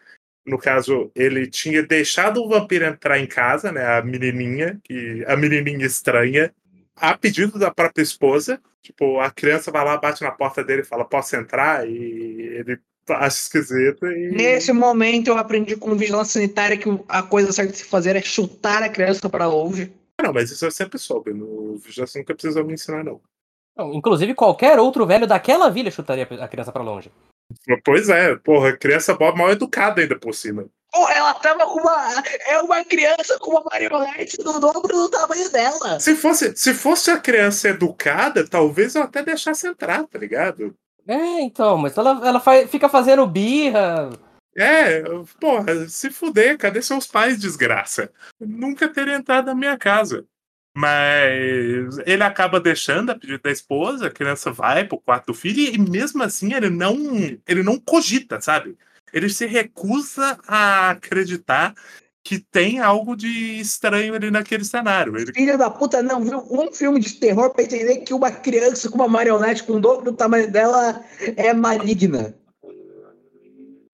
no caso, ele tinha deixado o vampiro entrar em casa, né? A menininha, que a menininha estranha, a pedido da própria esposa. Tipo, a criança vai lá, bate na porta dele e fala: Posso entrar? E ele acha esquisito. E... Nesse momento, eu aprendi com vigilância sanitária que a coisa certa de se fazer é chutar a criança para longe. Não, mas isso eu sempre soube. No Vigilância nunca precisou me ensinar, não. não. Inclusive, qualquer outro velho daquela vila chutaria a criança para longe. Pois é, porra, criança mal educada ainda por cima. Porra, ela tava com uma. É uma criança com uma marionete do dobro do tamanho dela. Se fosse, se fosse a criança educada, talvez eu até deixasse entrar, tá ligado? É, então, mas ela, ela faz, fica fazendo birra. É, porra, se fuder, cadê seus pais, desgraça? Nunca teria entrado na minha casa. Mas ele acaba deixando a pedido da esposa, a criança vai pro quarto do filho, e mesmo assim ele não, ele não cogita, sabe? Ele se recusa a acreditar que tem algo de estranho ali naquele cenário. Ele, Filha da puta não viu um filme de terror pra entender que uma criança com uma marionete com o dobro do tamanho dela é maligna.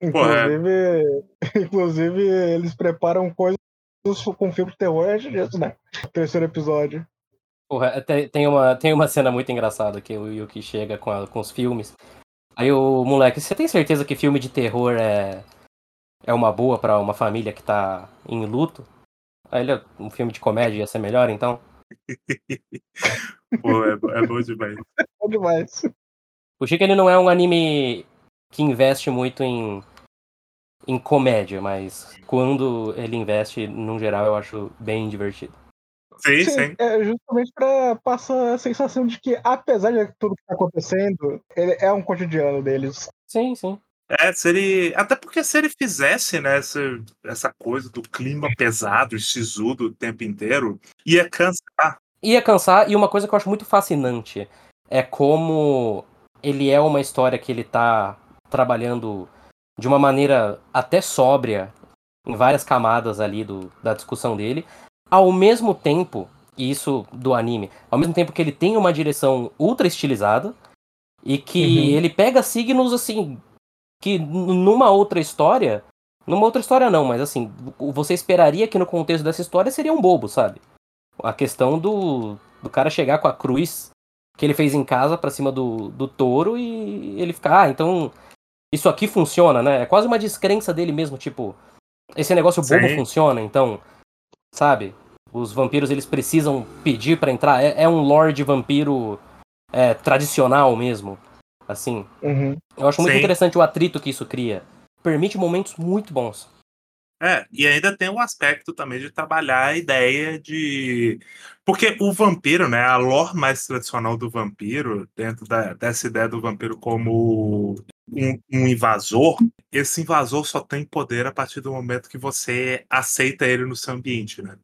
Inclusive, inclusive, eles preparam coisas com filme de terror é direto, né? Terceiro episódio. Porra, tem, tem, uma, tem uma cena muito engraçada que o Yuki chega com, a- com os filmes. Aí o moleque, você tem certeza que filme de terror é, é uma boa pra uma família que tá em luto? Aí ele, um filme de comédia ia ser melhor, então? pô, é, é bom demais. É demais. O Chico ele não é um anime que investe muito em, em comédia, mas quando ele investe, no geral, eu acho bem divertido. Sim, Sim, sim. é justamente pra passar a sensação de que, apesar de tudo que tá acontecendo, ele é um cotidiano deles. Sim, sim. É, se ele. Até porque se ele fizesse, né, essa, essa coisa do clima pesado e sisudo o tempo inteiro, ia cansar. Ia cansar, e uma coisa que eu acho muito fascinante é como ele é uma história que ele tá trabalhando de uma maneira até sóbria em várias camadas ali do, da discussão dele, ao mesmo tempo, e isso do anime, ao mesmo tempo que ele tem uma direção ultra estilizada e que Uhum. ele pega signos assim que numa outra história, numa outra história não, mas assim, você esperaria que no contexto dessa história seria um bobo, sabe? A questão do, do cara chegar com a cruz que ele fez em casa pra cima do, do touro e ele ficar, ah, então isso aqui funciona, né? É quase uma descrença dele mesmo, tipo, esse negócio bobo Sim. funciona, então, sabe? Os vampiros eles precisam pedir pra entrar, é, é um lord vampiro é, tradicional mesmo, assim. Uhum. Eu acho muito Sim. interessante o atrito que isso cria. Permite momentos muito bons. É, e ainda tem o aspecto também de trabalhar a ideia de. Porque o vampiro, né? A lore mais tradicional do vampiro, dentro da- dessa ideia do vampiro como um, um invasor, esse invasor só tem poder a partir do momento que você aceita ele no seu ambiente, né?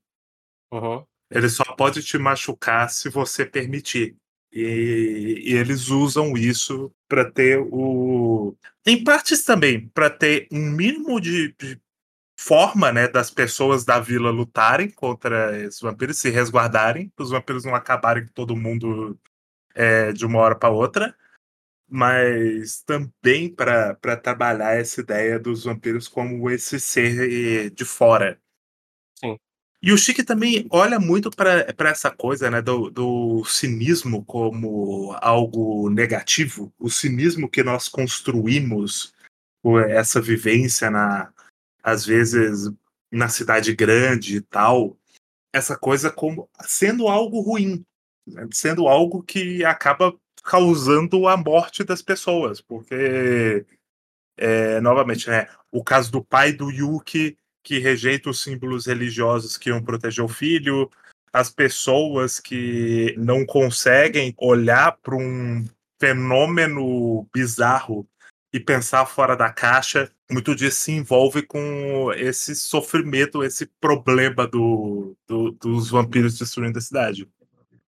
Uhum. Ele só pode te machucar se você permitir. E, e eles usam isso para ter o. Em partes também, para ter um mínimo de, de forma né, das pessoas da vila lutarem contra esses vampiros, se resguardarem, para os vampiros não acabarem com todo mundo é, de uma hora para outra. Mas também para trabalhar essa ideia dos vampiros como esse ser eh, de fora. Sim. E o Chique também olha muito para essa coisa né, do, do cinismo como algo negativo, o cinismo que nós construímos essa vivência na às vezes na cidade grande e tal, essa coisa como sendo algo ruim, né, sendo algo que acaba causando a morte das pessoas, porque é, novamente, né, o caso do pai do Yuki que rejeita os símbolos religiosos que iam proteger o filho, as pessoas que não conseguem olhar para um fenômeno bizarro e pensar fora da caixa, muito disso se envolve com esse sofrimento, esse problema do, do- dos vampiros destruindo a cidade.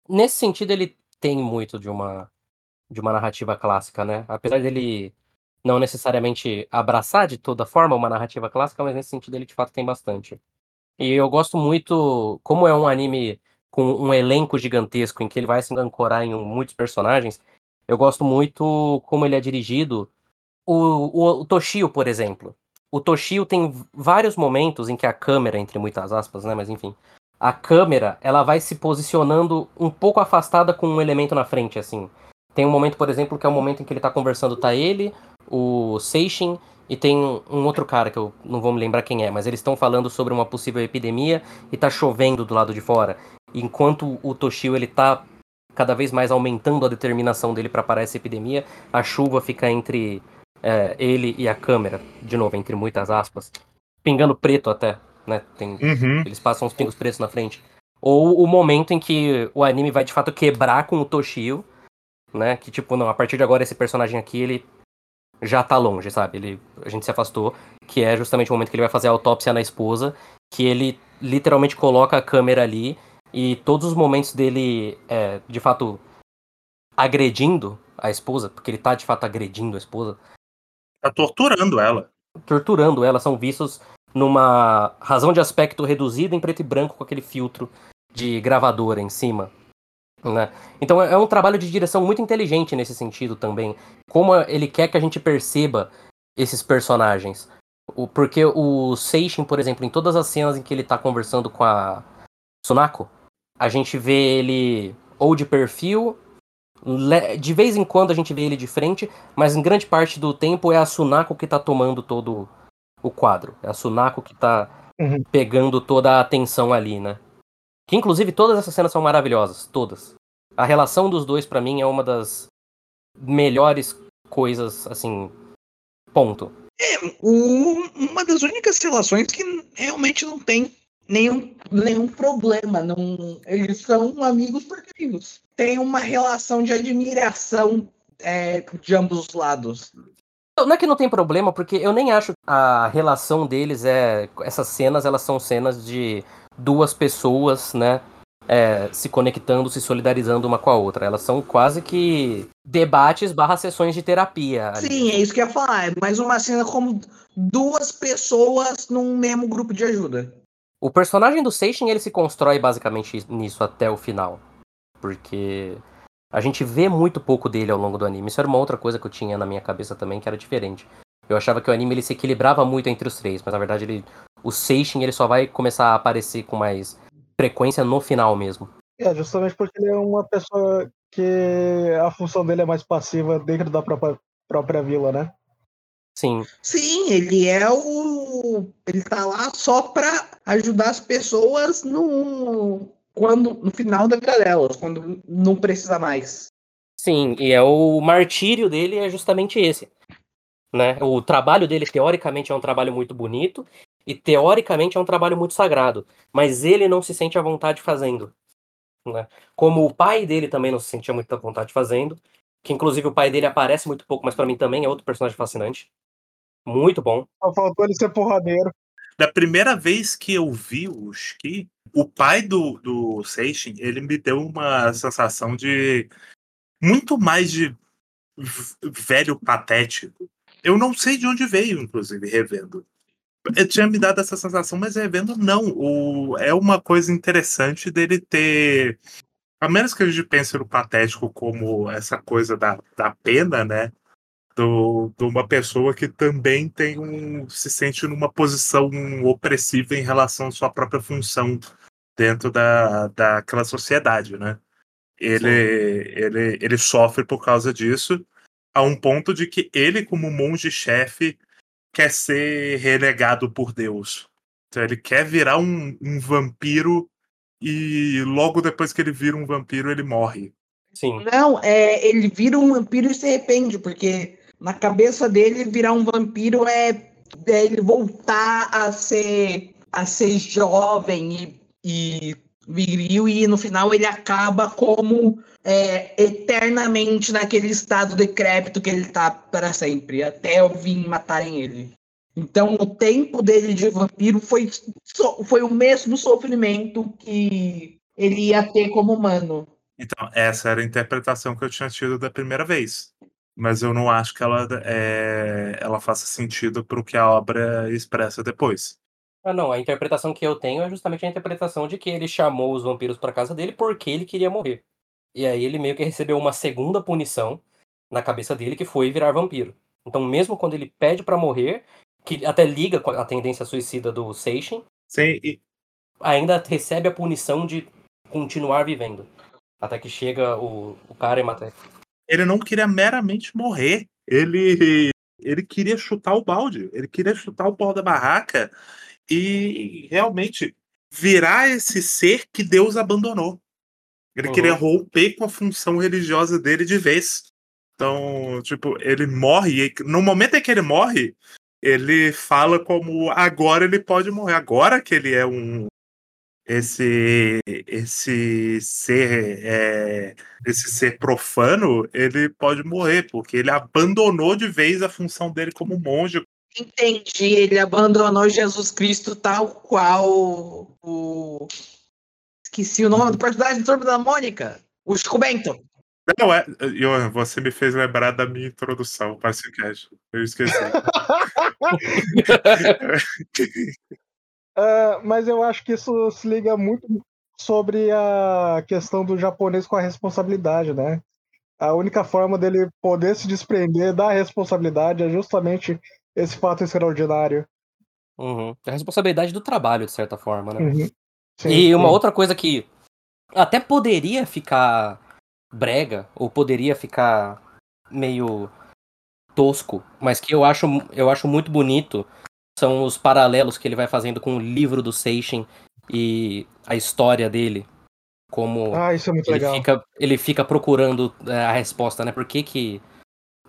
Nesse sentido, ele tem muito de uma, de uma narrativa clássica, né? Apesar dele não necessariamente abraçar de toda forma uma narrativa clássica, mas nesse sentido ele de fato tem bastante. E eu gosto muito, como é um anime com um elenco gigantesco em que ele vai se ancorar em muitos personagens, eu gosto muito como ele é dirigido. O, o, o Toshio, por exemplo. O Toshio tem vários momentos em que a câmera, entre muitas aspas, né? Mas enfim, a câmera ela vai se posicionando um pouco afastada com um elemento na frente, assim. Tem um momento, por exemplo, que é o momento em que ele tá conversando, tá ele, o Seishin e tem um outro cara que eu não vou me lembrar quem é, mas eles estão falando sobre uma possível epidemia e tá chovendo do lado de fora. Enquanto o Toshio ele tá cada vez mais aumentando a determinação dele para parar essa epidemia, a chuva fica entre é, ele e a câmera, de novo, entre muitas aspas, pingando preto até, né? Tem, eles passam uns pingos pretos na frente. Ou o momento em que o anime vai de fato quebrar com o Toshio, né? Que tipo, não, a partir de agora esse personagem aqui, ele já tá longe, sabe? Ele, a gente se afastou, que é justamente o momento que ele vai fazer a autópsia na esposa, que ele literalmente coloca a câmera ali E todos os momentos dele, é, de fato, agredindo a esposa, porque ele tá de fato agredindo a esposa, Tá torturando ela. torturando ela, são vistos numa razão de aspecto reduzida em preto e branco com aquele filtro de gravadora em cima. Né? Então é é um trabalho de direção muito inteligente nesse sentido também. Como ele quer que a gente perceba esses personagens. O, porque o Seishin, por exemplo, em todas as cenas em que ele tá conversando com a Sunako, a gente vê ele ou de perfil, de vez em quando a gente vê ele de frente, mas em grande parte do tempo é a Sunako que tá tomando todo o quadro. É a Sunako que tá Uhum. pegando toda a atenção ali, né? Que inclusive todas essas cenas são maravilhosas, todas. A relação dos dois pra mim é uma das melhores coisas, assim, ponto. O- uma das únicas relações que realmente não tem nenhum, nenhum problema. Não, eles são amigos porque amigos. Tem uma relação de admiração é, de ambos os lados. Não é que não tem problema, porque eu nem acho que a relação deles é. Essas cenas, elas são cenas de duas pessoas, né? é, se conectando, se solidarizando uma com a outra. Elas são quase que debates barra sessões de terapia. ali. Sim, é isso que eu ia falar. É mais uma cena como duas pessoas num mesmo grupo de ajuda. O personagem do Seishin, ele se constrói basicamente nisso até o final. Porque a gente vê muito pouco dele ao longo do anime. Isso era uma outra coisa que eu tinha na minha cabeça também, que era diferente. Eu achava que o anime ele se equilibrava muito entre os três, mas na verdade ele, o Seishin ele só vai começar a aparecer com mais frequência no final mesmo. É, justamente porque ele é uma pessoa que a função dele é mais passiva dentro da própria, própria vila, né? Sim, Sim, ele é o. Ele tá lá só pra ajudar as pessoas no. Quando, no final da vida delas, quando não precisa mais. sim, e é o martírio dele é justamente esse. Né? O trabalho dele, teoricamente, é um trabalho muito bonito, e teoricamente é um trabalho muito sagrado, mas ele não se sente à vontade fazendo. Né? Como o pai dele também não se sentia muito à vontade fazendo, que inclusive o pai dele aparece muito pouco, mas pra mim também é outro personagem fascinante. Muito bom. Só faltou ele ser porradeiro. Da primeira vez que eu vi o Shiki, o pai do, do Seishin, ele me deu uma sensação de muito mais de velho patético. Eu não sei de onde veio, inclusive, revendo. Eu tinha me dado essa sensação, mas revendo não. O, é uma coisa interessante dele ter. A menos que a gente pense no patético como essa coisa da, da pena, né? do, de uma pessoa que também tem um se sente numa posição opressiva em relação à sua própria função dentro da, daquela sociedade, né? Ele, ele, ele sofre por causa disso, a um ponto de que ele, como monge-chefe, quer ser relegado por Deus. Então ele quer virar um, um vampiro e logo depois que ele vira um vampiro, ele morre. Sim. Não, é, ele vira um vampiro e se arrepende, porque na cabeça dele virar um vampiro é, é ele voltar a ser a ser jovem e, e viril e no final ele acaba como é, eternamente naquele estado decrépito que ele tá para sempre, até eu vim matarem ele. Então o tempo dele de vampiro foi, so- foi o mesmo sofrimento que ele ia ter como humano. Então, essa era a interpretação que eu tinha tido da primeira vez. Mas eu não acho que ela, é, ela faça sentido para o que a obra expressa depois. Ah, não, a interpretação que eu tenho é justamente a interpretação de que ele chamou os vampiros pra casa dele porque ele queria morrer. E aí ele meio que recebeu uma segunda punição na cabeça dele que foi virar vampiro. Então, mesmo quando ele pede pra morrer, que até liga com a tendência suicida do Seishin, Sim, e, ainda recebe a punição de continuar vivendo. Até que chega o, o cara e mata ele. ele não queria meramente morrer. Ele, ele queria chutar o balde. Ele queria chutar o pau da barraca e realmente virar esse ser que Deus abandonou. Ele Uhum. queria romper com a função religiosa dele de vez. Então, tipo, ele morre. E no momento em que ele morre, ele fala como agora ele pode morrer. Agora que ele é um. Esse, esse ser é, esse ser profano, ele pode morrer, porque ele abandonou de vez a função dele como monge. Entendi, ele abandonou Jesus Cristo tal qual o. Esqueci o nome do personagem do Turma da Mônica. O Chico Bento. Não, é. Johan, você me fez lembrar da minha introdução para esse cast. Eu esqueci. Ah, mas eu acho que isso se liga muito sobre a questão do japonês com a responsabilidade, né? A única forma dele poder se desprender da responsabilidade é justamente esse fato extraordinário. Uhum. A responsabilidade do trabalho, de certa forma, né? Uhum. Sim, e uma sim. outra coisa que até poderia ficar brega, ou poderia ficar meio tosco, mas que eu acho, eu acho muito bonito, são os paralelos que ele vai fazendo com o livro do Seishin e a história dele. Como Ah, isso é muito ele legal. fica, ele fica procurando é, a resposta, né? Por que, que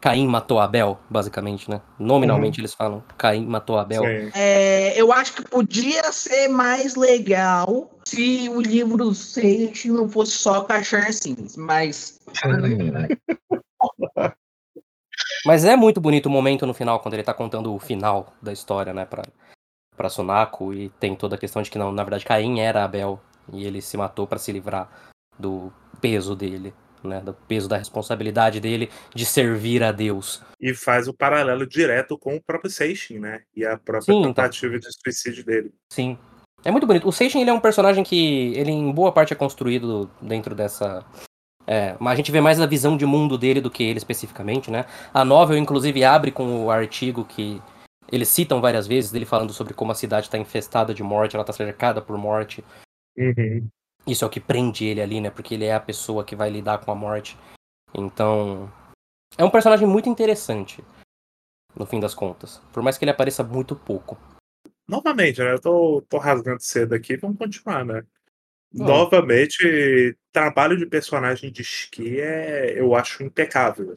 Caim matou Abel, basicamente, né? Nominalmente eles falam Caim matou Abel. É, eu acho que podia ser mais legal se o livro do Sage não fosse só Cachorro Sims, mas. Mas é muito bonito o momento no final, quando ele tá contando o final da história, né, pra, pra Sunako, e tem toda a questão de que, não, na verdade, Caim era Abel, e ele se matou pra se livrar do peso dele, né, do peso da responsabilidade dele de servir a Deus. E faz o paralelo direto com o próprio Seishin, né? E a própria Sim, então. tentativa de suicídio dele. Sim. É muito bonito. O Seishin, ele é um personagem que, ele em boa parte é construído dentro dessa... É, mas a gente vê mais a visão de mundo dele do que ele especificamente, né? A novel, inclusive, abre com o artigo que eles citam várias vezes, dele falando sobre como a cidade está infestada de morte, ela está cercada por morte. Uhum. Isso é o que prende ele ali, né? Porque ele é a pessoa que vai lidar com a morte. Então, é um personagem muito interessante, no fim das contas. Por mais que ele apareça muito pouco. Novamente, né? Eu tô, tô rasgando cedo aqui, vamos continuar, né? Hum. Novamente, trabalho de personagem de Shiki é, eu acho impecável.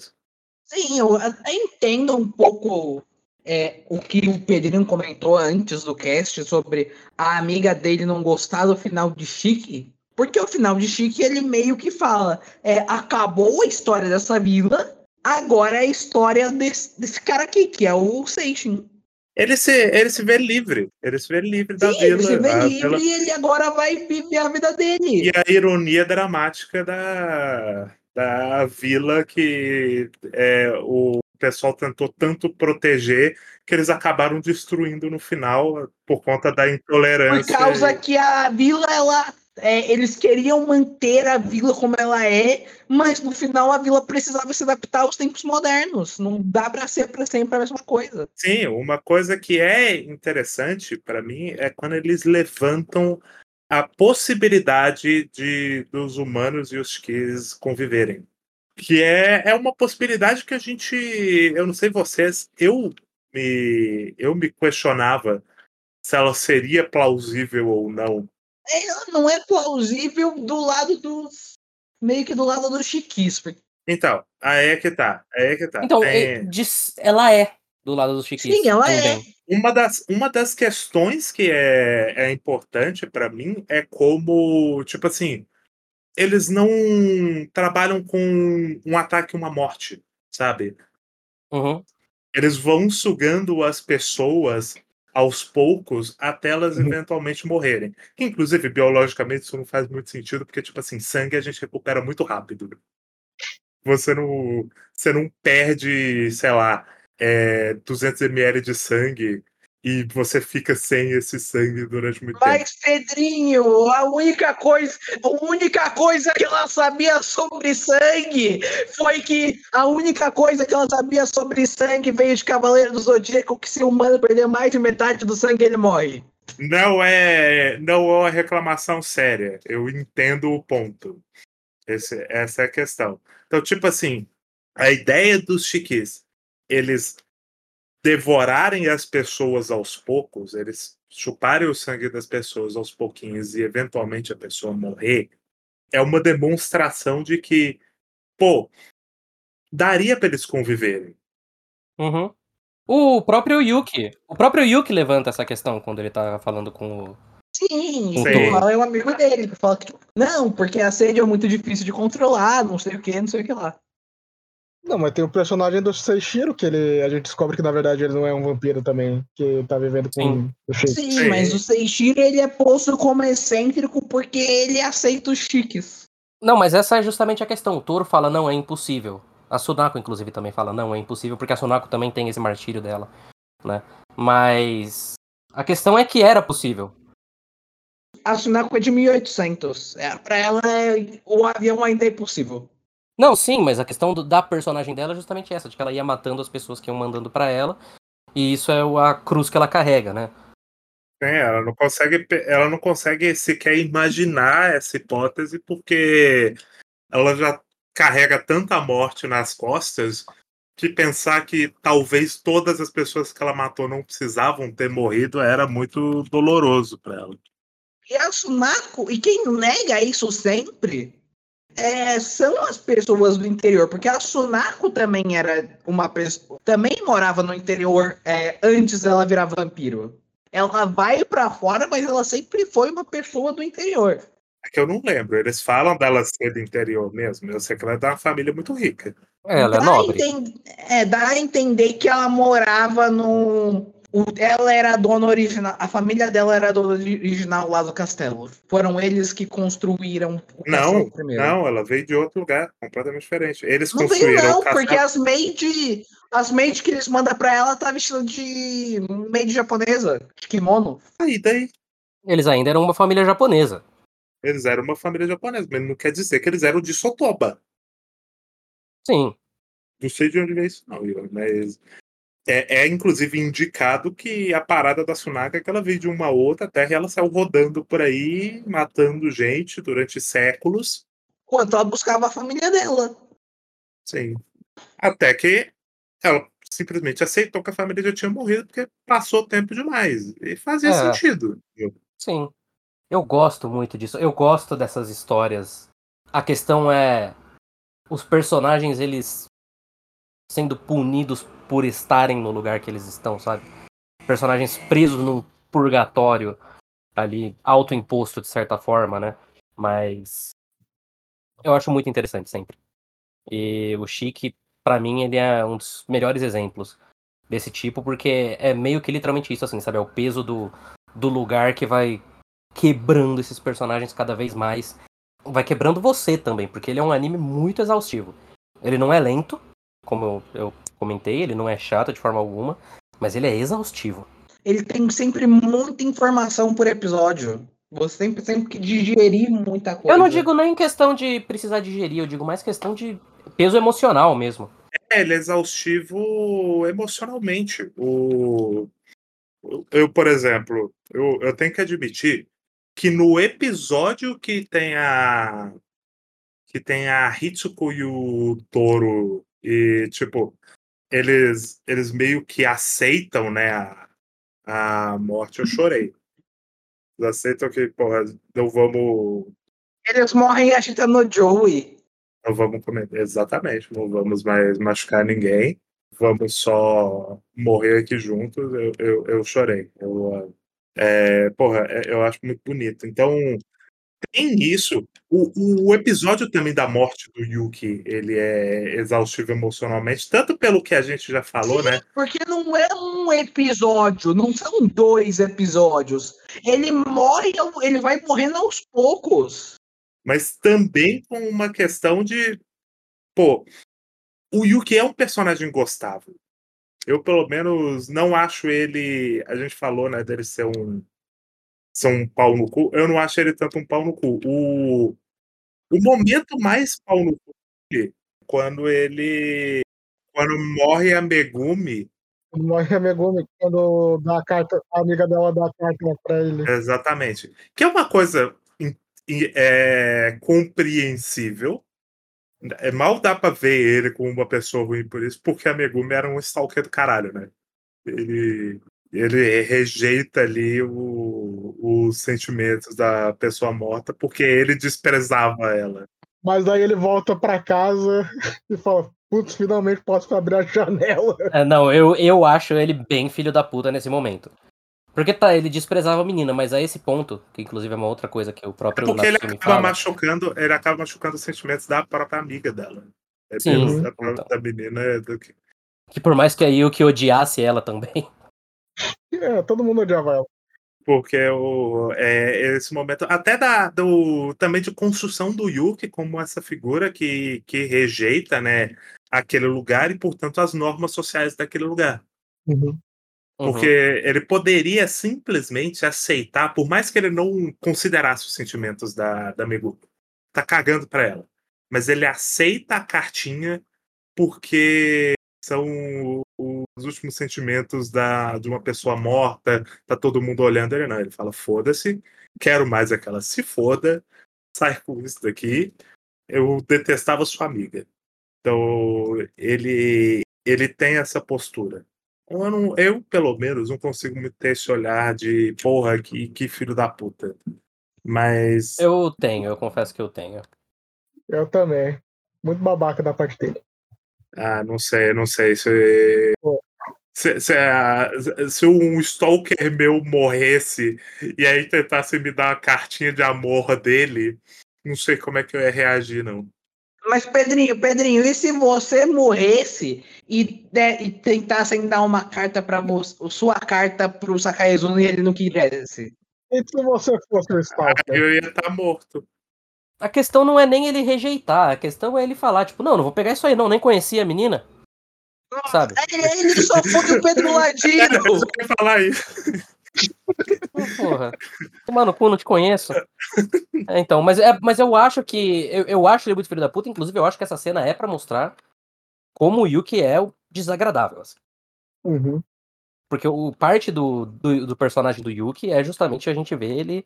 Sim, eu até entendo um pouco é, o que o Pedrinho comentou antes do cast sobre a amiga dele não gostar do final de Chique. Porque o final de Chique ele meio que fala: é, acabou a história dessa vila, agora é a história desse, desse cara aqui, que é o Seishin. Ele se, ele se vê livre. Ele se vê livre da Sim, vila. ele se vê livre vila- e ele agora vai viver a vida dele. E a ironia dramática da, da vila que é, o pessoal tentou tanto proteger que eles acabaram destruindo no final por conta da Por intolerância. causa que a vila, ela. É, eles queriam manter a vila como ela é, mas no final a vila precisava se adaptar aos tempos modernos. Não dá pra ser pra sempre a mesma coisa. Sim, uma coisa que é interessante para mim é quando eles levantam a possibilidade de dos humanos e os Kis conviverem. Que é, é uma possibilidade que a gente. Eu não sei vocês, eu me, eu me questionava se ela seria plausível ou não. Ela não é plausível do lado dos. meio que do lado dos chiquis. porque- Então, aí é que tá. Aí é que tá. Então, é, diz- ela é do lado dos chiquis. Sim, ela é. também. Uma das, uma das questões que é, é importante para mim é como, tipo assim, eles não trabalham com um ataque e uma morte, sabe? Uhum. Eles vão sugando as pessoas aos poucos até elas Uhum. eventualmente morrerem. Que, inclusive, biologicamente, isso não faz muito sentido, porque, tipo assim, sangue a gente recupera muito rápido. Você não, você não perde, sei lá, é, 200 ml de sangue e você fica sem esse sangue durante muito tempo. Mas, Pedrinho, a única coisa, a única coisa que ela sabia sobre sangue foi que a única coisa que ela sabia sobre sangue veio de Cavaleiro do Zodíaco, que se o humano perder mais de metade do sangue, ele morre. Não é, não é uma reclamação séria. Eu entendo o ponto. Esse- essa é a questão. Então, tipo assim, a ideia dos chiquis, eles devorarem as pessoas aos poucos, eles chuparem o sangue das pessoas aos pouquinhos e eventualmente a pessoa morrer, é uma demonstração de que, pô, daria para eles conviverem. Uhum. O próprio Yuki. O próprio Yuki levanta essa questão quando ele tá falando com o. Sim, fala, é um amigo dele, que fala que, tipo, não, porque a sede é muito difícil de controlar, não sei o que, não sei o que lá. Não, mas tem o personagem do Seishiro, que ele, a gente descobre que na verdade ele não é um vampiro também, que tá vivendo com Sim. o. Sim, Sim. mas o Seishiro ele é posto como excêntrico porque ele aceita os chiques. Não, mas essa é justamente a questão. O Toro fala, não, é impossível. A Sunako, inclusive, também fala, não, é impossível, porque a Sunako também tem esse martírio dela, né? Mas a questão é que era possível. A Sunako é de 1800. É, pra ela, é- o avião ainda é impossível. Não, sim, mas a questão do- da personagem dela é justamente essa, de que ela ia matando as pessoas que iam mandando pra ela, e isso é a cruz que ela carrega, né? É, ela não consegue, ela não consegue sequer imaginar essa hipótese porque ela já carrega tanta morte nas costas que pensar que talvez todas as pessoas que ela matou não precisavam ter morrido era muito doloroso para ela. E a Sunako, e quem nega isso sempre, é, são as pessoas do interior, porque a Sunako também era uma pessoa, também morava no interior é, antes dela virar vampiro. Ela vai pra fora, mas ela sempre foi uma pessoa do interior. É que eu não lembro. Eles falam dela ser do interior mesmo. Eu sei que ela é de uma família muito rica. É, ela é Dá a nobre. enten- é, dá a entender que ela morava no. O- Ela era a dona original. A família dela era a dona original lá do castelo. Foram eles que construíram o Não, castelo primeiro. não, ela veio de outro lugar, completamente diferente. Eles Não veio, construíram não, o castelo. porque as maid. As maid que eles mandam pra ela tá vestida de maid japonesa, de kimono. Aí daí Eles ainda eram uma família japonesa. eles eram uma família japonesa, mas não quer dizer que eles eram de Sotoba. Sim. Não sei de onde veio isso, não, Igor, mas. É, é, inclusive indicado que a parada da Sunaka é que ela veio de uma outra terra e ela saiu rodando por aí, matando gente durante séculos. Enquanto ela buscava a família dela. Sim. Até que ela simplesmente aceitou que a família já tinha morrido porque passou tempo demais. E fazia É. sentido. Sim. Eu gosto muito disso. Eu gosto dessas histórias. A questão é os personagens eles sendo punidos por estarem no lugar que eles estão, sabe? Personagens presos num purgatório ali, autoimposto de certa forma, né? Mas eu acho muito interessante sempre. E o Chique, pra mim, ele é um dos melhores exemplos desse tipo, porque é meio que literalmente isso, assim, sabe? É o peso do, do lugar que vai quebrando esses personagens cada vez mais. Vai quebrando você também, porque ele é um anime muito exaustivo. Ele não é lento, como eu, eu comentei, ele não é chato de forma alguma, mas ele é exaustivo. Ele tem sempre muita informação por episódio. Você sempre tem que digerir muita coisa. Eu não digo nem questão de precisar digerir, eu digo mais questão de peso emocional mesmo. É, ele é exaustivo emocionalmente. O... Eu, por exemplo, eu, eu tenho que admitir que no episódio que tem a que tem a Hitsuko e o Toro e tipo eles eles meio que aceitam, né, a, a morte, eu chorei. Eles aceitam que, porra, não vamos Eles morrem agitando o Joey. não vamos comer. Exatamente, não vamos mais machucar ninguém. Vamos só morrer aqui juntos. Eu, eu, eu chorei. Eu, é, porra, é- eu acho muito bonito. Então, tem isso. O, o episódio também da morte do Yuki, ele é exaustivo emocionalmente, tanto pelo que a gente já falou, né? Porque não é um episódio, não são dois episódios. Ele morre, ele vai morrendo aos poucos. Mas também com uma questão de. Pô, o Yuki é um personagem gostável. Eu, pelo menos, não acho ele. A gente falou, né, dele ser um. Ser um pau no cu. Eu não acho ele tanto um pau no cu. O, o momento mais pau no cu dele, quando ele. Quando morre a Megumi, Morre a Megumi quando dá a carta, a amiga dela dá a carta pra ele. Exatamente. Que é uma coisa é, compreensível. É, mal dá pra ver ele como uma pessoa ruim por isso, porque a Megumi era um stalker do caralho, né? Ele, ele rejeita ali o- os sentimentos da pessoa morta porque ele desprezava ela. Mas daí ele volta pra casa e fala: Putz, finalmente posso abrir a janela. É, não, eu, eu acho ele bem filho da puta nesse momento. Porque tá, ele desprezava a menina, mas a esse ponto, que inclusive é uma outra coisa que o É próprio porque ele acaba fala. machucando, ele acaba machucando os sentimentos da própria amiga dela. É Sim, prova então. da menina é do que. Que por mais que a Yuki odiasse ela também. É, todo mundo odiava ela. Porque o, é, esse momento, até da, do, também de construção do Yuki como essa figura que, que rejeita né, aquele lugar e, portanto, as normas sociais daquele lugar. Uhum. Porque ele poderia simplesmente aceitar, por mais que ele não considerasse os sentimentos da, da Megu, tá cagando pra ela. Mas ele aceita a cartinha porque são os últimos sentimentos da, de uma pessoa morta, tá todo mundo olhando ele, não. Ele fala: foda-se, quero mais aquela se foda, sai com isso daqui. Eu detestava sua amiga. Então, ele, ele tem essa postura. Eu, não- eu, pelo menos, não consigo me ter esse olhar de porra, que, que filho da puta. Mas. Eu tenho, eu confesso que eu tenho. Eu também. Muito babaca da parte dele. Ah, não sei, não sei. Se, Pô. Se, se, a- se um stalker meu morresse e aí tentasse me dar uma cartinha de amor dele, não sei como é que eu ia reagir, não. Mas, Pedrinho, Pedrinho, e se você morresse e, der, e tentassem dar uma carta pra você, sua carta pro Sakaezuno e ele não quisesse? E se você fosse o Aí Stalker? eu ia estar morto. A questão não é nem ele rejeitar, a questão é ele falar, tipo, não, não vou pegar isso aí não, nem conhecia a menina. Sabe? É, Ele só foi o Pedro Ladino! Eu só ia falar isso. Porra, tomar no cu, não te conheço. É, então, mas, é, mas eu acho que. Eu, eu acho ele muito filho da puta, inclusive eu acho que essa cena é pra mostrar como o Yuki é o desagradável. assim. Uhum. Porque o parte do, do, do personagem do Yuki é justamente a gente ver ele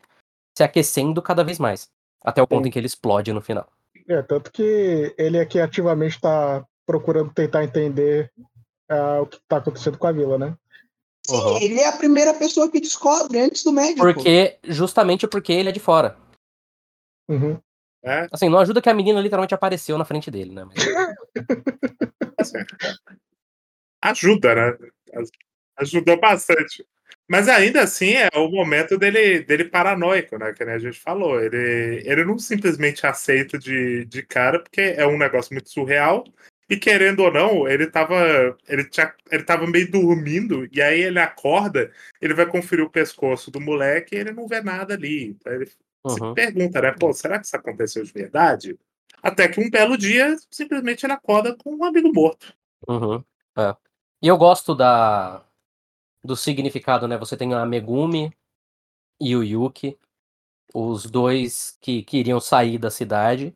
se aquecendo cada vez mais. Até o ponto Sim. em que ele explode no final. É, tanto que ele aqui ativamente está procurando tentar entender ah, o que está acontecendo com a vila, né? Uhum. Ele é a primeira pessoa que descobre antes do médico. Porque, justamente porque ele é de fora. Uhum. É, Assim, não ajuda que a menina literalmente apareceu na frente dele, né? Mas- ajuda, né? Ajudou bastante. Mas ainda assim é o momento dele, dele paranoico, né? Que nem a gente falou. Ele, ele não simplesmente aceita de, de cara, porque é um negócio muito surreal. E querendo ou não, ele tava, ele, tinha, ele tava meio dormindo, e aí ele acorda, ele vai conferir o pescoço do moleque e ele não vê nada ali. Então ele se Uhum. pergunta, né? Pô, será que isso aconteceu de verdade? Até que um belo dia, simplesmente ele acorda com um amigo morto. Uhum, é. E eu gosto da do significado, né? Você tem a Megumi e o Yuki, os dois que queriam sair da cidade.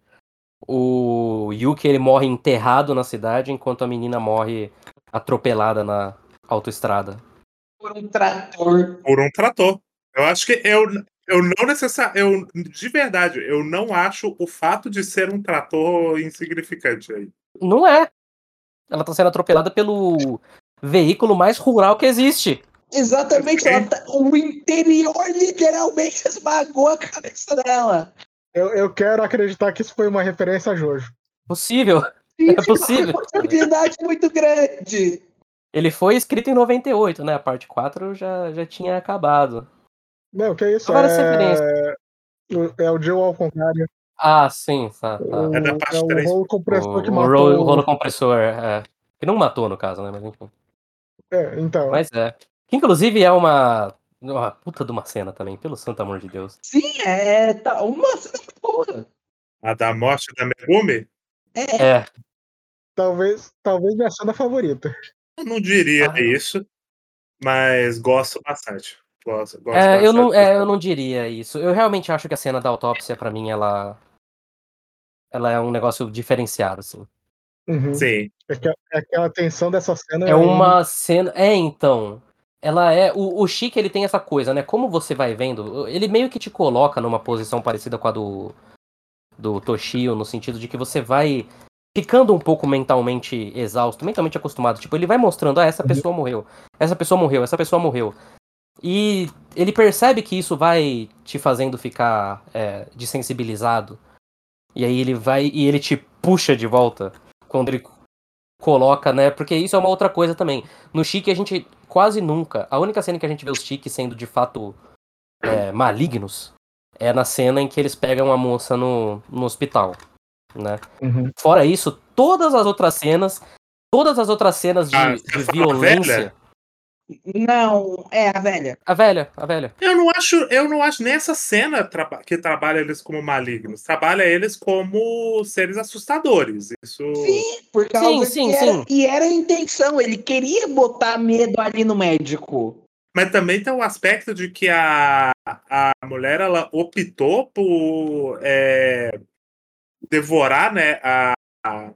O Yuki ele morre enterrado na cidade, enquanto a menina morre atropelada na autoestrada. Por um trator. por um trator. Eu acho que eu, eu não necessariamente. Eu, de verdade, eu não acho o fato de ser um trator insignificante aí. Não é. Ela tá sendo atropelada pelo veículo mais rural que existe. Exatamente, ela tá- o interior literalmente esmagou a cabeça dela. Eu, eu quero acreditar que isso foi uma referência a Jojo. Possível. Gente, É possível. Uma possibilidade muito grande. Ele foi escrito em 98, né? A parte 4 já, já tinha acabado. Não, que isso? Várias É... o- é o Joe ao contrário. Ah, sim, tá. tá. O, É da parte é o rolo compressor O, que o matou. rolo, o rolo compressor, é. Que não matou, no caso, né? Mas enfim. É, então. Mas é. Que inclusive é uma. Uma puta de uma cena também, pelo santo amor de Deus. Sim, é tá, uma cena boa. A da morte da Megumi? É, É. Talvez, talvez minha cena favorita. Eu não diria Ah. isso, mas gosto bastante. Gosto, gosto É, eu bastante. não, é, eu não diria isso. Eu realmente acho que a cena da autópsia, pra mim, ela. Ela é um negócio diferenciado, assim. Uhum. Sim. É, que, é aquela tensão dessa cena. É uma cena. É, então. Ela é. O, o Chique, ele tem essa coisa, né? Como você vai vendo, ele meio que te coloca numa posição parecida com a do. Do Toshio, no sentido de que você vai ficando um pouco mentalmente exausto, mentalmente acostumado. Tipo, ele vai mostrando, ah, essa Uhum. pessoa morreu, essa pessoa morreu, essa pessoa morreu. E ele percebe que isso vai te fazendo ficar é, desensibilizado. E aí ele vai e ele te puxa de volta quando ele coloca, né? Porque isso é uma outra coisa também. No Chique a gente quase nunca. A única cena que a gente vê os Chique sendo de fato é, malignos é na cena em que eles pegam a moça no, no hospital. né? Uhum. Fora isso, todas as outras cenas, todas as outras cenas de, Ah, de fala violência. Não, é a velha. A velha, a velha. Eu não acho, eu não acho nessa cena traba- que trabalha eles como malignos, trabalha eles como seres assustadores. Isso. Sim, por causa sim, que era, sim. e era a intenção, ele queria botar medo ali no médico. Mas também tem o aspecto de que a, a mulher ela optou por é, devorar né, a, a,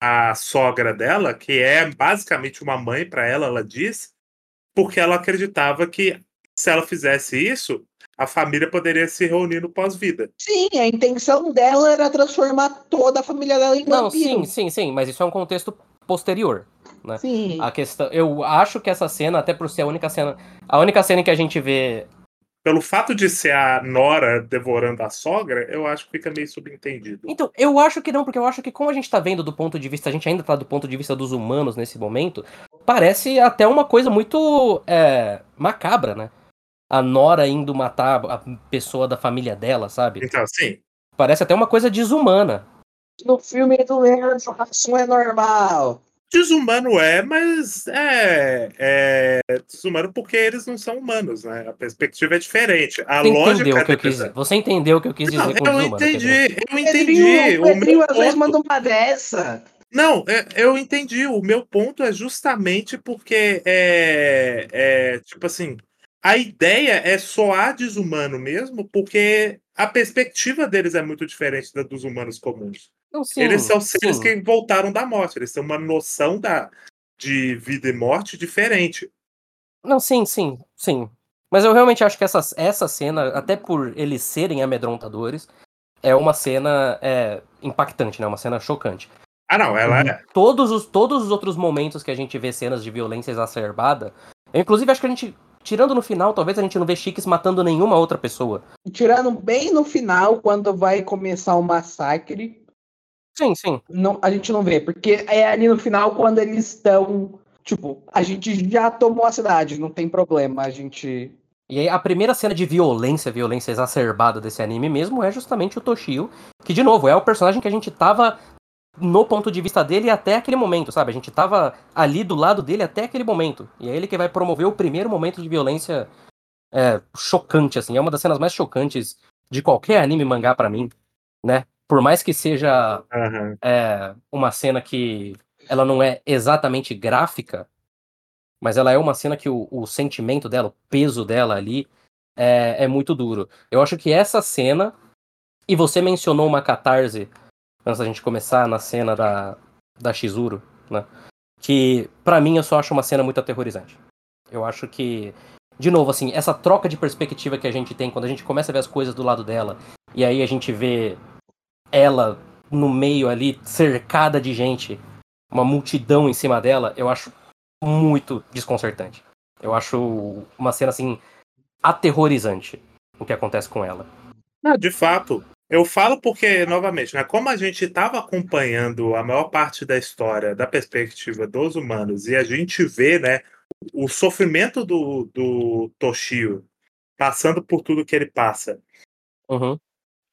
a sogra dela, que é basicamente uma mãe para ela, ela diz, porque ela acreditava que se ela fizesse isso, a família poderia se reunir no pós-vida. Sim, a intenção dela era transformar toda a família dela em Não, vampiro. sim, sim, sim, mas isso é um contexto posterior. Sim. A questão, eu acho que essa cena, até por ser a única cena, a única cena em que a gente vê Pelo fato de ser a Nora devorando a sogra, eu acho que fica meio subentendido. Então, eu acho que não, porque eu acho que como a gente tá vendo do ponto de vista, a gente ainda tá do ponto de vista dos humanos nesse momento, parece até uma coisa muito é, macabra, né? A Nora indo matar a pessoa da família dela, sabe? Então, assim, Parece até uma coisa desumana. No filme do Anderson, é normal. Desumano é, mas é, é desumano porque eles não são humanos, né? A perspectiva é diferente. A Você lógica entendeu o que eu quis dizer. Você entendeu o que eu quis dizer Não, com eu desumano. Entendi, eu entendi. Pedrinho, O meu Pedrinho às vezes ponto- manda uma dessa. Não, é- eu entendi. O meu ponto é justamente porque é, é tipo assim, a ideia é soar desumano mesmo, porque a perspectiva deles é muito diferente da dos humanos comuns. Não, sim, eles são seres sim. que voltaram da morte, eles têm uma noção da, de vida e morte diferente. Não, sim, sim, sim. Mas eu realmente acho que essa, essa cena, até por eles serem amedrontadores, é uma cena é, impactante, né? Uma cena chocante. Ah, não, ela é. Todos os, todos os outros momentos que a gente vê cenas de violência exacerbada, eu, inclusive acho que a gente, tirando no final, talvez a gente não vê Chiques matando nenhuma outra pessoa. Tirando bem no final, quando vai começar o massacre, Sim, sim. não, a gente não vê, porque é ali no final quando eles estão. Tipo, a gente já tomou a cidade, não tem problema, a gente. E aí a primeira cena de violência, violência exacerbada desse anime mesmo é justamente o Toshio, que de novo é o personagem que a gente tava no ponto de vista dele até aquele momento, sabe? A gente tava ali do lado dele até aquele momento. E é ele que vai promover o primeiro momento de violência é, chocante, assim. É uma das cenas mais chocantes de qualquer anime mangá pra mim, né? Por mais que seja Aham. é uma cena que ela não é exatamente gráfica, mas ela é uma cena que o, o sentimento dela, o peso dela ali é, é muito duro. Eu acho que essa cena, e você mencionou uma catarse antes da gente começar na cena da, da Shizuru, né? Que pra mim eu só acho uma cena muito aterrorizante. Eu acho que, de novo, assim, essa troca de perspectiva que a gente tem quando a gente começa a ver as coisas do lado dela, e aí a gente vê ela no meio ali, cercada de gente, uma multidão em cima dela, eu acho muito desconcertante. Eu acho uma cena assim aterrorizante o que acontece com ela. Não, de fato. Eu falo porque, novamente, né, como a gente estava acompanhando a maior parte da história da perspectiva dos humanos e a gente vê né, o sofrimento do, do Toshio passando por tudo que ele passa. Uhum.